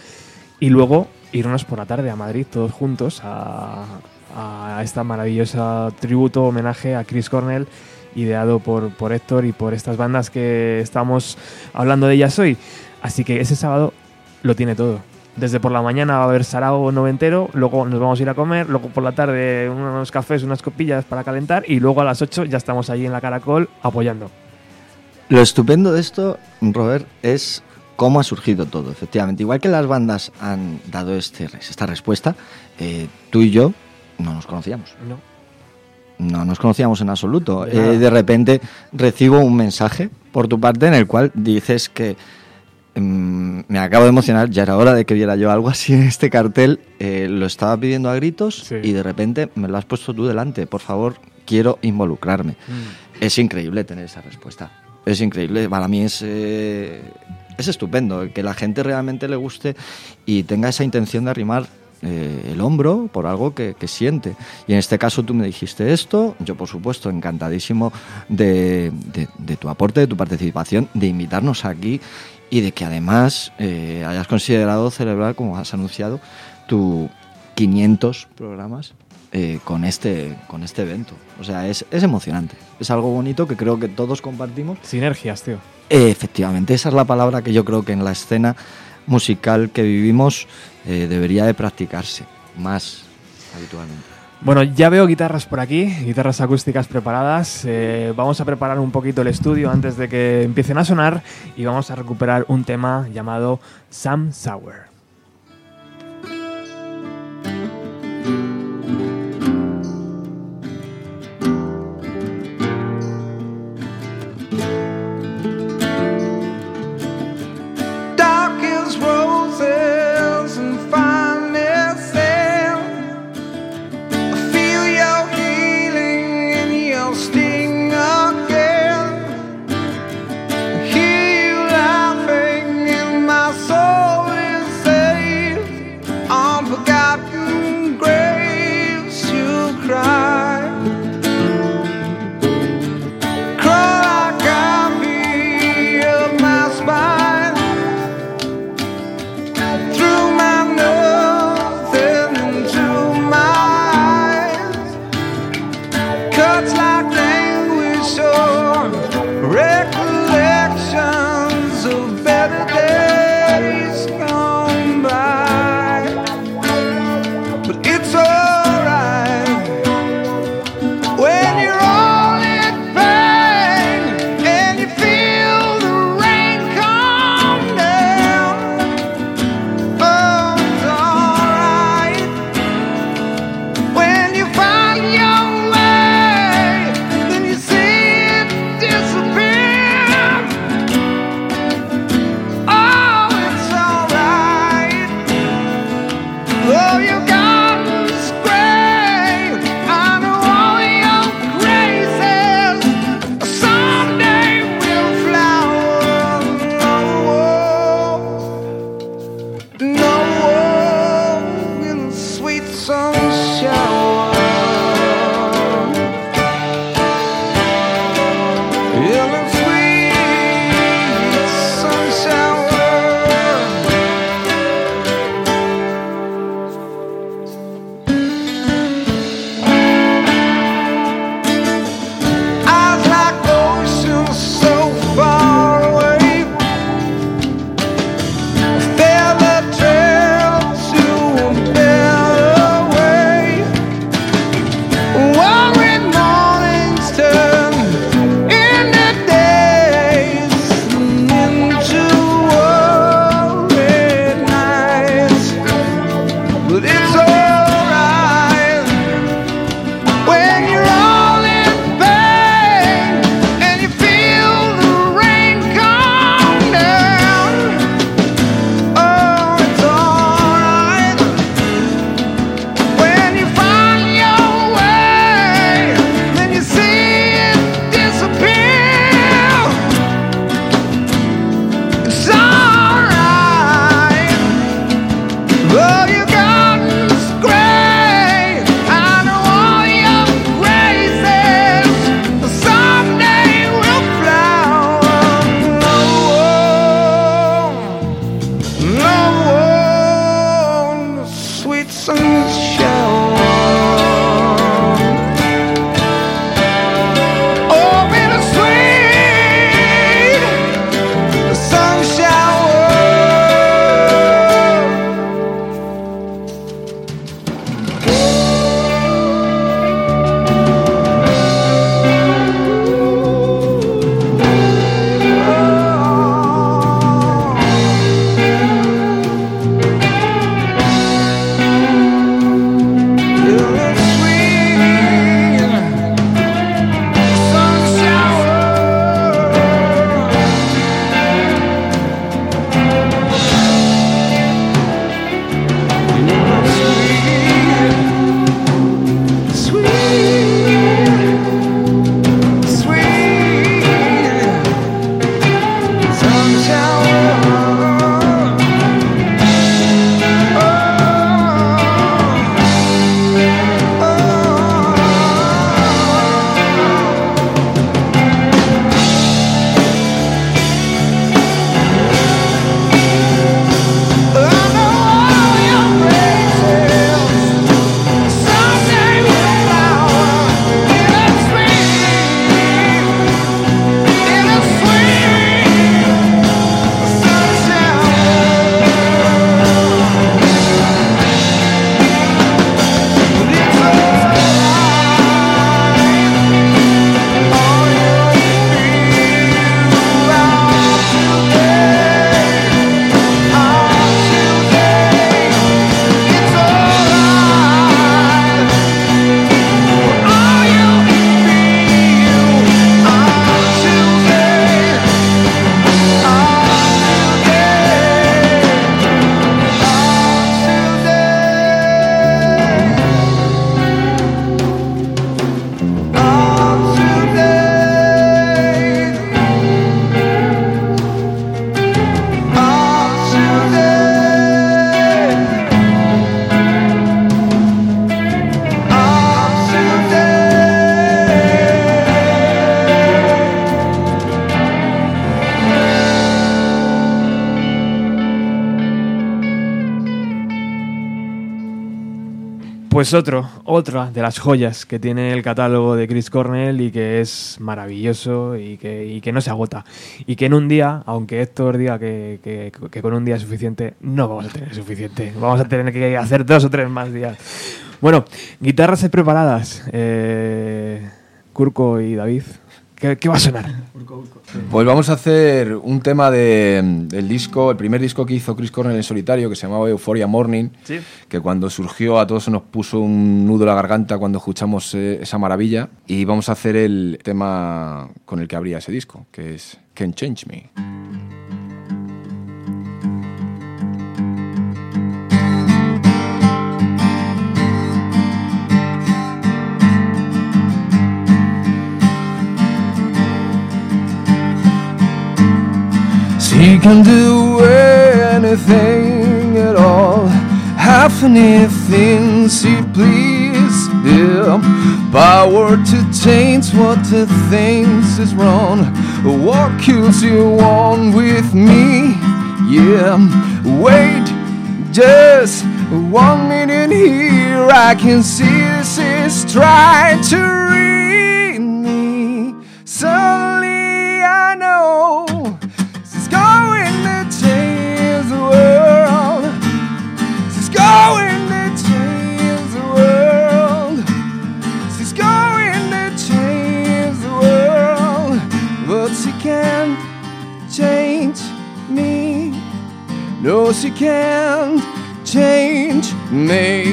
y luego irnos por la tarde a Madrid todos juntos a, a esta maravillosa tributo, homenaje a Chris Cornell ideado por, por Héctor y por estas bandas que estamos hablando de ellas hoy. Así que ese sábado lo tiene todo. Desde por la mañana va a haber sarao noventero, luego nos vamos a ir a comer, luego por la tarde unos cafés, unas copillas para calentar y luego a las 8 ya estamos allí en la Caracol apoyando. Lo estupendo de esto, Robert, es cómo ha surgido todo, efectivamente. Igual que las bandas han dado este, esta respuesta, eh, tú y yo no nos conocíamos. ¿no? No nos conocíamos en absoluto. De nada. de repente recibo un mensaje por tu parte en el cual dices que mm, me acabo de emocionar, ya era hora de que viera yo algo así en este cartel. eh, lo estaba pidiendo a gritos Sí. y de repente me lo has puesto tú delante. Por favor, quiero involucrarme. Es increíble tener esa respuesta. Es increíble. Para mí es, eh, es estupendo que la gente realmente le guste y tenga esa intención de arrimar eh, el hombro por algo que, que siente. Y en este caso tú me dijiste esto, yo por supuesto encantadísimo de, de- de tu aporte, de tu participación, de invitarnos aquí y de que además eh, hayas considerado celebrar, como has anunciado, tu 500 programas eh, con, este, con este evento. O sea, es, es emocionante. Es algo bonito que creo que todos compartimos. Sinergias, tío. Eh, efectivamente, esa es la palabra que yo creo que en la escena musical que vivimos eh, debería de practicarse más habitualmente. Bueno, ya veo guitarras por aquí, guitarras acústicas preparadas. Eh, vamos a preparar un poquito el estudio antes de que empiecen a sonar y vamos a recuperar un tema llamado Sam Sour. Pues otro, otra de las joyas que tiene el catálogo de Chris Cornell y que es maravilloso y que, y que no se agota. Y que en un día, aunque Héctor diga que, que- que con un día es suficiente, no vamos a tener suficiente. Vamos a tener que hacer dos o tres más días. Bueno, guitarras preparadas. Eh, Curco y David. ¿Qué, qué va a sonar? Pues vamos a hacer un tema de, del disco, el primer disco que hizo Chris Cornell en solitario, que se llamaba Euphoria Morning, que cuando surgió a todos se nos puso un nudo en la garganta cuando escuchamos eh, esa maravilla. Y vamos a hacer el tema con el que abría ese disco, que es Can't Change Me. Can do anything at all, half anything she please. Yeah, power to change what the things is wrong. What kills you on with me? Yeah, wait, just one minute here. I can see this is trying to read can't change me.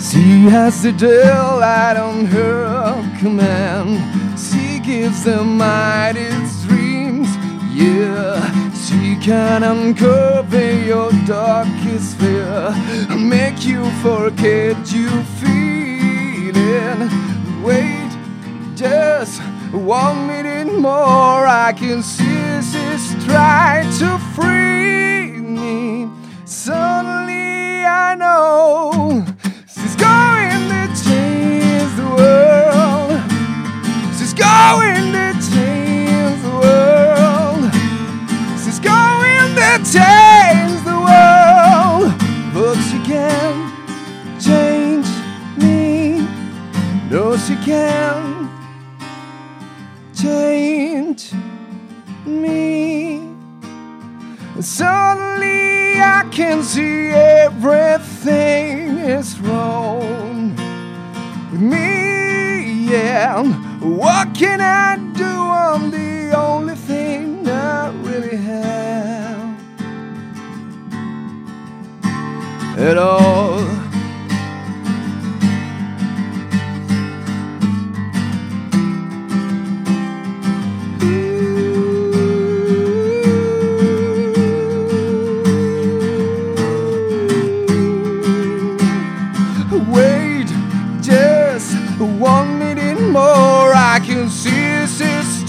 She has the daylight on her command. She gives the mighty dreams. Yeah, she can uncover your darkest fear, make you forget you feeling. Wait, just one minute more. I can see she's trying to free me. Suddenly I know she's going to change the world. She's going to change the world. She's going to change the world. But she can't change me. No, she can't can see everything is wrong with me. Yeah, what can I do? I'm the only thing I really have at all.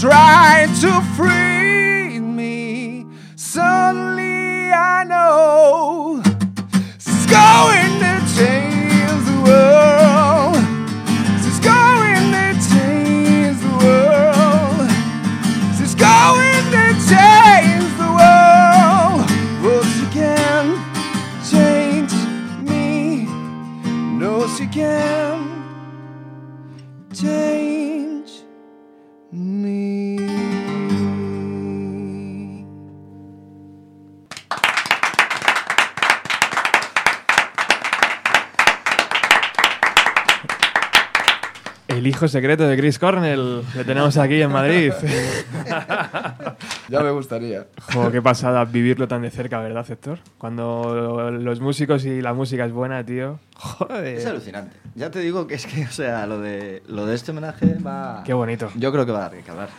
Trying to free me. Suddenly I know she's going to change the world. She's going to change the world. She's going to change the world. But she can't change me. No, she can't change me. El hijo secreto de Chris Cornell. Le tenemos aquí en Madrid. Ya me gustaría. Jo, qué pasada vivirlo tan de cerca, ¿verdad, Héctor? Cuando los músicos y la música es buena, tío. Joder. Es alucinante. Ya te digo que es que, o sea, lo de, lo de este homenaje va. Qué bonito. Yo creo que va a dar que hablar.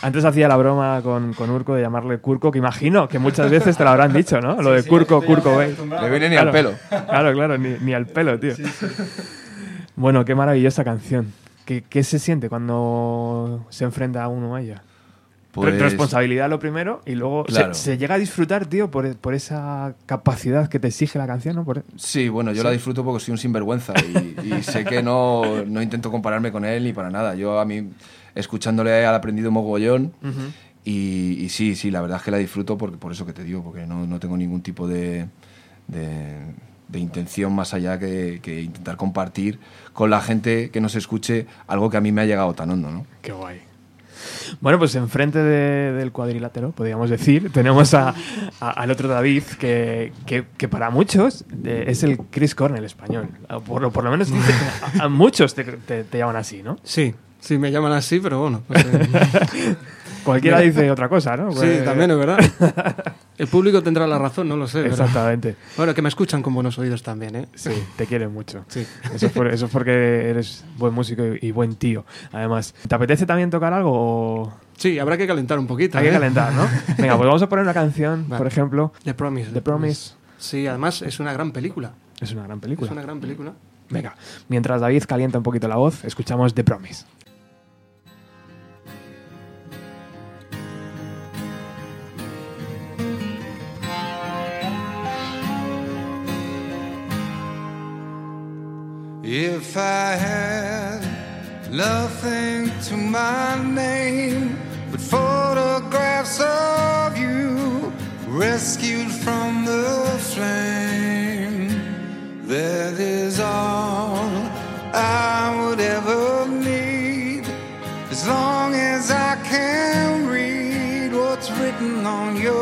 Antes hacía la broma con, con Urco de llamarle Curco, que imagino que muchas veces te lo habrán dicho, ¿no? Lo de Curco, Curco, Bay. Le viene ni al pelo. Claro, claro, ni, ni al pelo, tío. Bueno, qué maravillosa canción. ¿Qué, qué se siente cuando se enfrenta a uno a ella? Pues- Responsabilidad lo primero y luego se- Claro. se, llega a disfrutar, tío, por, por esa capacidad que te exige la canción, ¿no? Por- Sí, bueno, yo la disfruto porque soy un sinvergüenza y, y sé que no, no intento compararme con él ni para nada. Yo a mí, escuchándole, he aprendido mogollón Y, y sí, sí, la verdad es que la disfruto porque, por eso que te digo, porque no, no tengo ningún tipo de, de, de intención más allá que, que intentar compartir con la gente que nos escuche algo que a mí me ha llegado tan hondo, ¿no? Qué guay. Bueno, pues enfrente de- del cuadrilátero, podríamos decir, tenemos a- a- al otro David, que, que- que para muchos eh, es el Chris Cornell español. Por, lo- por lo menos a, a muchos te, te- te llaman así, ¿no? Sí, sí, me llaman así, pero bueno. pues, eh, Cualquiera dice otra cosa, ¿no? sí, Pues- también es verdad. El público tendrá la razón, no lo sé. Exactamente. Bueno, que me escuchan con buenos oídos también, ¿eh? Sí, te quieren mucho. Sí. Eso es, por- eso es porque eres buen músico y, y buen tío. Además, ¿te apetece también tocar algo o Sí, habrá que calentar un poquito. hay que ¿eh? calentar, no? Venga, pues vamos a poner una canción, Vale. por ejemplo. The Promise. The Promise. Sí, además es una gran película. Es una gran película. Es una gran película. Venga, mientras David calienta un poquito la voz, escuchamos The Promise. If I had nothing to my name but photographs of you rescued from the flame, that is all I would ever need. As long as I can read what's written on your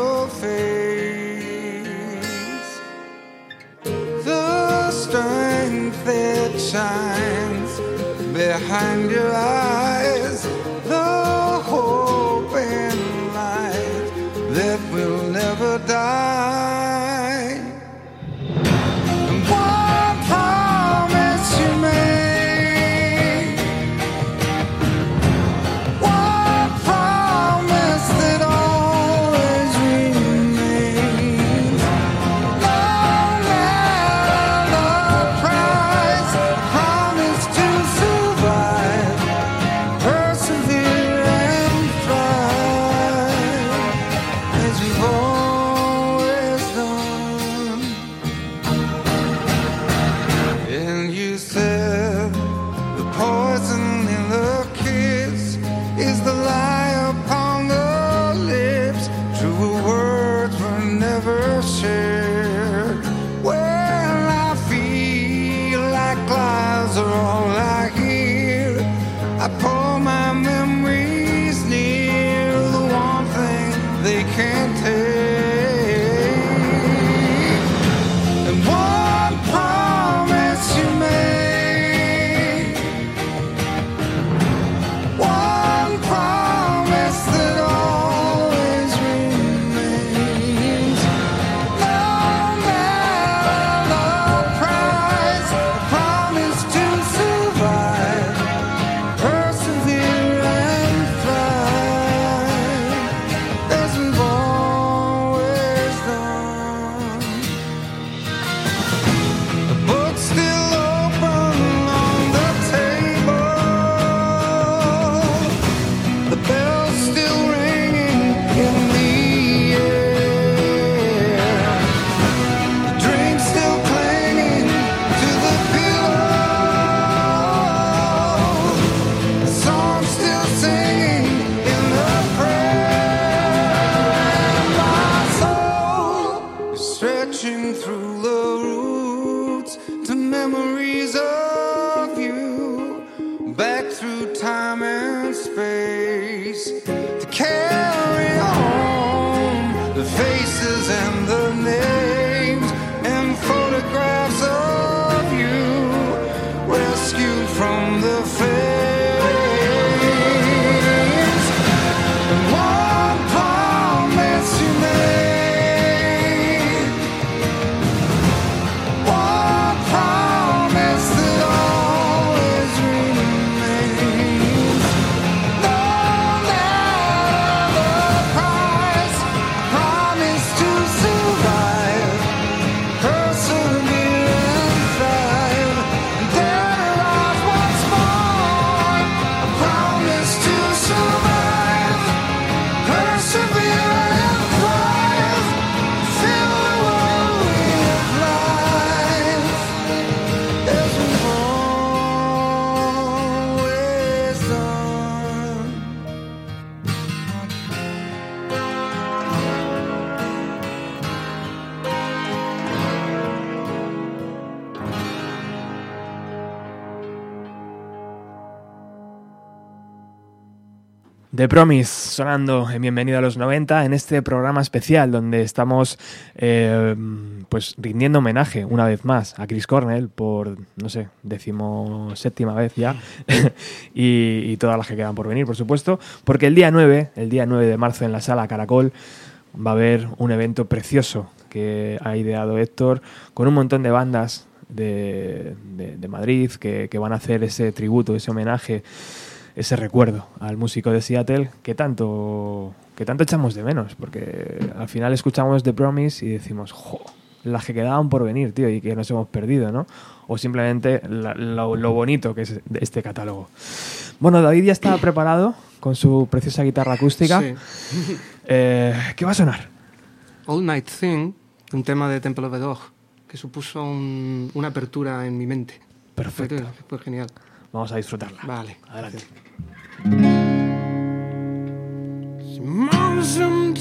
time and space The Promise sonando en Bienvenido a los 90 en este programa especial donde estamos eh, pues rindiendo homenaje una vez más a Chris Cornell por, no sé, decimoséptima vez ya. Y, todas las que quedan por venir, por supuesto, porque el día 9, el día 9 de marzo en la sala Caracol va a haber un evento precioso que ha ideado Héctor con un montón de bandas de, de- Madrid que van a hacer ese tributo, ese homenaje, ese recuerdo al músico de Seattle que tanto, que tanto echamos de menos, porque al final escuchamos The Promise y decimos, jo, las que quedaban por venir, tío, y que nos hemos perdido, ¿no? O simplemente la- lo, lo bonito que es de este catálogo. Bueno, David ya estaba preparado con su preciosa guitarra acústica. Sí. Eh, ¿Qué va a sonar? All Night Thing, un tema de Temple of the Dog, que supuso un- una apertura en mi mente. Perfecto. Fue, fue genial. Vamos a disfrutarla. Vale. Adelante. Motion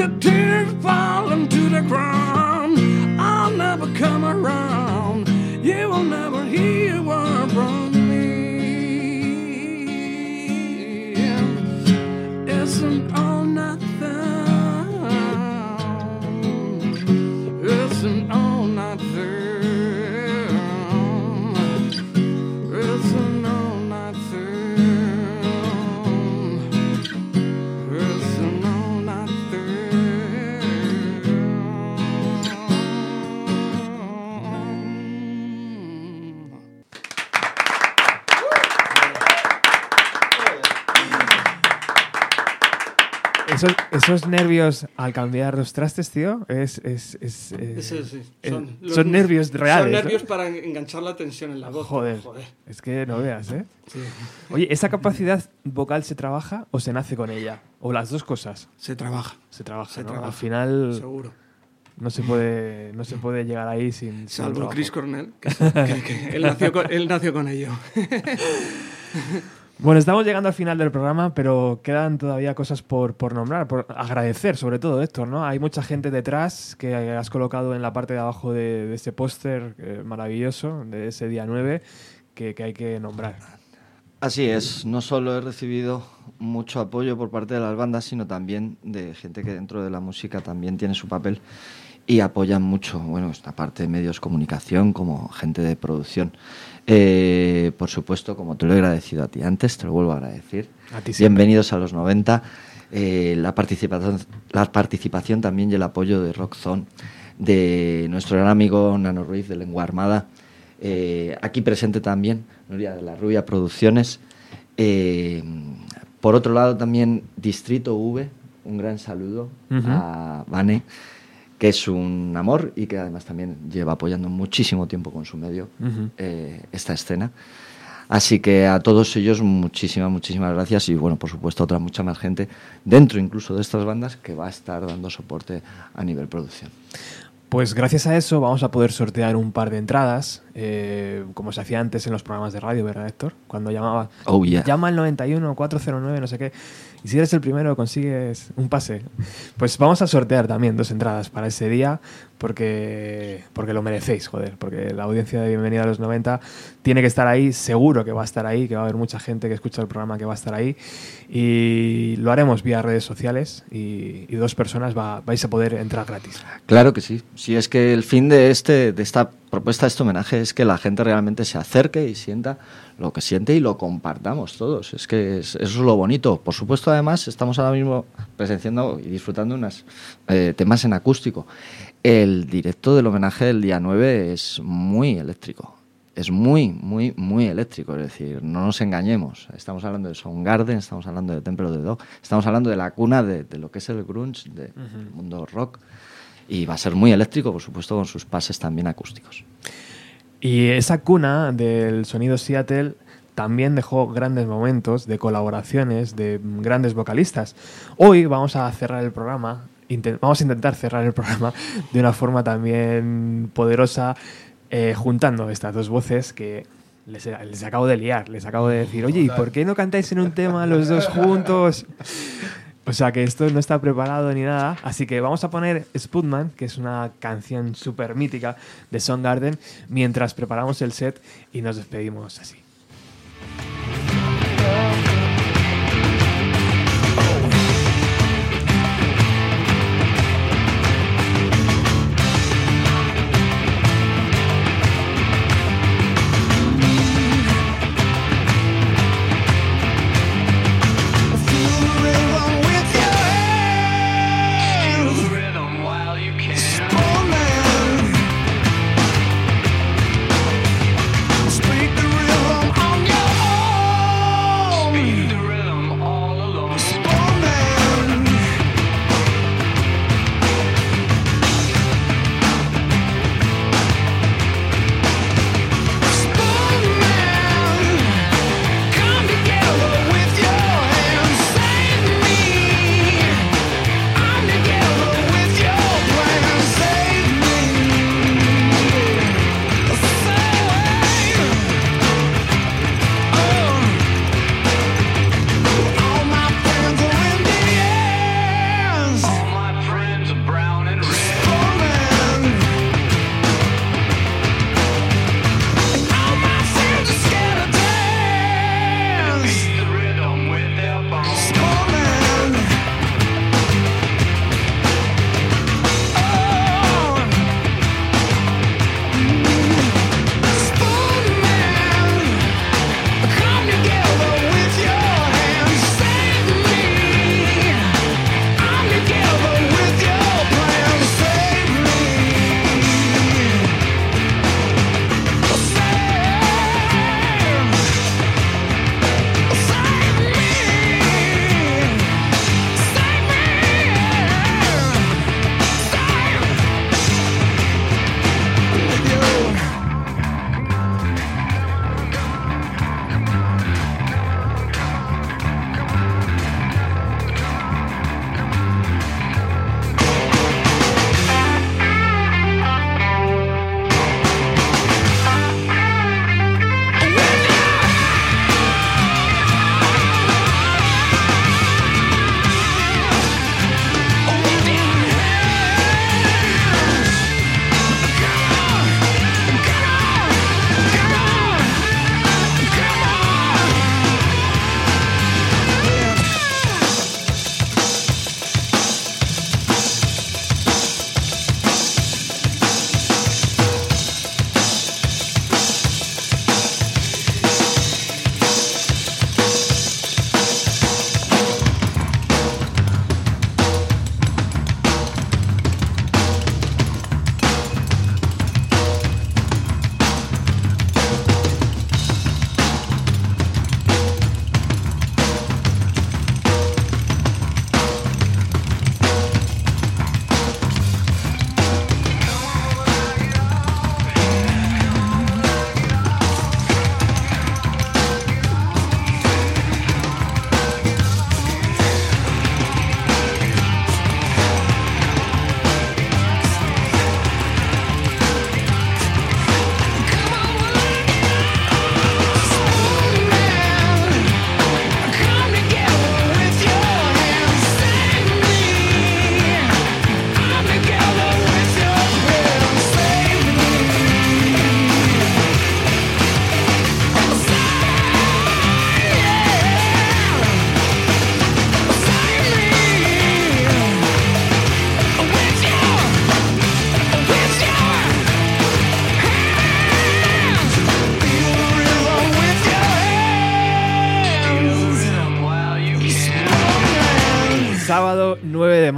could tears falling to the ground. Nervios al cambiar los trastes, tío, es... es, es, eh, sí, es- son, los- son nervios reales. Son ¿no? nervios para en- enganchar la tensión en la voz. Joder, es que no veas, ¿eh? Oye, ¿esa capacidad vocal se trabaja o se nace con ella? ¿O las dos cosas? Se trabaja, Se trabaja, Se ¿no? trabaja, Al final seguro. no se puede no se puede llegar ahí sin, Salvo. Chris Cornell, que, que- que él, nació con, él nació con ello. Bueno, estamos llegando al final del programa, pero quedan todavía cosas por, por nombrar, por agradecer sobre todo, Héctor, ¿no? Hay mucha gente detrás que has colocado en la parte de abajo de, de ese póster eh, maravilloso de ese día 9 que, que hay que nombrar. Así es, no solo he recibido mucho apoyo por parte de las bandas, sino también de gente que dentro de la música también tiene su papel y apoyan mucho, bueno, esta parte de medios de comunicación como gente de producción. Eh, por supuesto, como te lo he agradecido a ti antes, te lo vuelvo a agradecer. A ti. Bienvenidos a los 90. Eh, la, participación, la participación también y el apoyo de Rock Zone, de nuestro gran amigo Nano Ruiz de Lengua Armada. Eh, aquí presente también Nuria de la Rubia Producciones. Por otro lado, también Distrito V, un gran saludo a Vane, que es un amor y que además también lleva apoyando muchísimo tiempo con su medio eh, esta escena. Así que a todos ellos muchísimas, muchísimas gracias y bueno, por supuesto otra mucha más gente dentro incluso de estas bandas que va a estar dando soporte a nivel producción. Pues gracias a eso vamos a poder sortear un par de entradas, eh, como se hacía antes en los programas de radio, ¿verdad, Héctor? Cuando llamaba, Oh, yeah. llama al 91 409, no sé qué, y si eres el primero consigues un pase. Pues vamos a sortear también dos entradas para ese día, porque, porque lo merecéis, joder, porque la audiencia de Bienvenida a los 90 tiene que estar ahí, seguro que va a estar ahí, que va a haber mucha gente que escucha el programa que va a estar ahí, y lo haremos vía redes sociales, y, y dos personas va- vais a poder entrar gratis. Claro que sí. Si es que el fin de este de esta propuesta, de este homenaje, es que la gente realmente se acerque y sienta lo que siente y lo compartamos todos. Es que es- eso es lo bonito. Por supuesto, además, estamos ahora mismo presenciando y disfrutando unos temas en acústico. El directo del homenaje del día 9 es muy eléctrico. Es muy, muy, muy eléctrico. Es decir, no nos engañemos. Estamos hablando de Soundgarden, estamos hablando de Templo de Dog, estamos hablando de la cuna de, de lo que es el grunge, del mundo rock. Y va a ser muy eléctrico, por supuesto, con sus pases también acústicos. Y esa cuna del sonido Seattle también dejó grandes momentos de colaboraciones de grandes vocalistas. Hoy vamos a cerrar el programa, vamos a intentar cerrar el programa de una forma también poderosa, eh, juntando estas dos voces que les, les acabo de liar, les acabo de decir, oye, ¿y por qué no cantáis en un tema los dos juntos? O sea que esto no está preparado ni nada. Así que vamos a poner Sputman, que es una canción súper mítica de Soundgarden, mientras preparamos el set y nos despedimos así.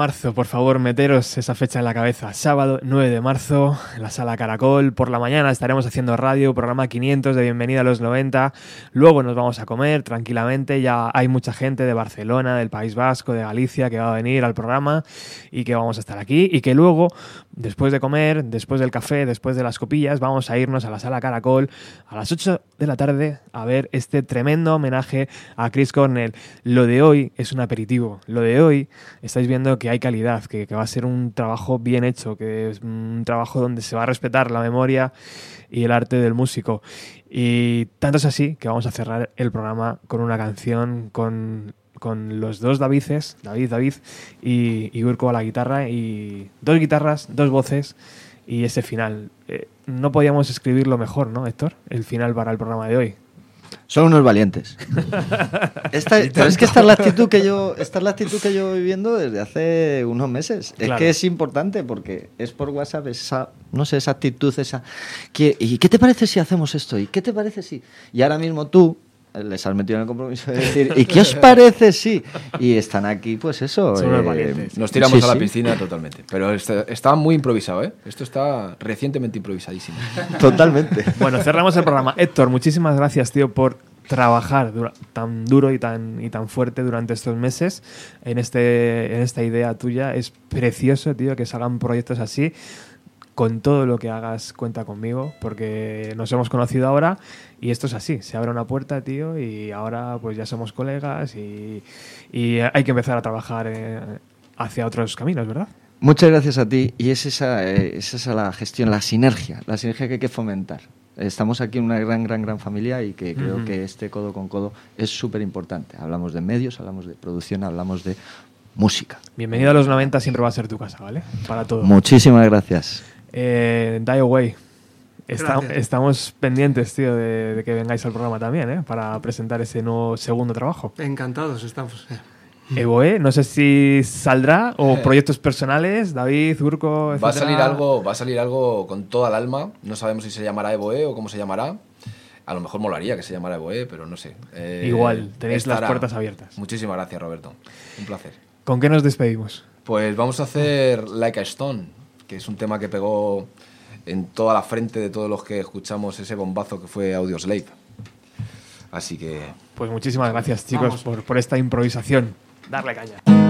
Marzo, por favor, meteros esa fecha en la cabeza. Sábado 9 de marzo, en la sala Caracol. Por la mañana estaremos haciendo radio, programa 500 de Bienvenida a los 90. Luego nos vamos a comer tranquilamente. Ya hay mucha gente de Barcelona, del País Vasco, de Galicia que va a venir al programa y que vamos a estar aquí. Y que luego, después de comer, después del café, después de las copillas, vamos a irnos a la sala Caracol a las 8 de la tarde a ver este tremendo homenaje a Chris Cornell. Lo de hoy es un aperitivo. Lo de hoy estáis viendo que hay calidad, que, que va a ser un trabajo bien hecho, que es un trabajo donde se va a respetar la memoria y el arte del músico. Y tanto es así que vamos a cerrar el programa con una canción con, con los dos Davices, David, David y, y Urco a la guitarra, y dos guitarras, dos voces y ese final. Eh, no podíamos escribirlo mejor, ¿no, Héctor? El final para el programa de hoy. Son unos valientes. Esta, pero es que esta es la actitud que yo, esta es la actitud que yo voy viviendo desde hace unos meses. Claro. Es que es importante porque es por WhatsApp esa, no sé, esa actitud, esa que, ¿y qué te parece si hacemos esto? ¿Y qué te parece si? Y ahora mismo tú les has metido en el compromiso de decir, ¿y qué os parece si? Y están aquí, pues eso. Eh. Nos tiramos sí, a la sí. piscina totalmente. Pero está, está muy improvisado, ¿eh? Esto está recientemente improvisadísimo. Totalmente. Bueno, cerramos el programa. Héctor, muchísimas gracias, tío, por trabajar dura- tan duro y tan, y tan fuerte durante estos meses en, este, en esta idea tuya. Es precioso, tío, que salgan proyectos así. Con todo lo que hagas, cuenta conmigo, porque nos hemos conocido ahora y esto es así. Se abre una puerta, tío, y ahora pues ya somos colegas y, y hay que empezar a trabajar eh, hacia otros caminos, ¿verdad? Muchas gracias a ti. Y es esa, eh, es esa la gestión, la sinergia, la sinergia que hay que fomentar. Estamos aquí en una gran, gran, gran familia y que creo que este codo con codo es súper importante. Hablamos de medios, hablamos de producción, hablamos de música. Bienvenido a los 90, siempre va a ser tu casa, ¿vale? Para todo. Muchísimas gracias. Eh, Die Away. Está- estamos pendientes, tío, de, de que vengáis al programa también, ¿eh? Para presentar ese nuevo segundo trabajo. Encantados estamos. Evoe, no sé si saldrá o proyectos personales, David, Urco, Va a salir algo, va a salir algo con toda el alma. No sabemos si se llamará Evoe o cómo se llamará. A lo mejor molaría que se llamara Evoe, pero no sé. Eh, Igual, tenéis las puertas abiertas. Muchísimas gracias, Roberto. Un placer. ¿Con qué nos despedimos? Pues vamos a hacer Like a Stone, que es un tema que pegó en toda la frente de todos los que escuchamos ese bombazo que fue Audioslave. Así que Pues muchísimas gracias, chicos, por, por esta improvisación. Darle caña.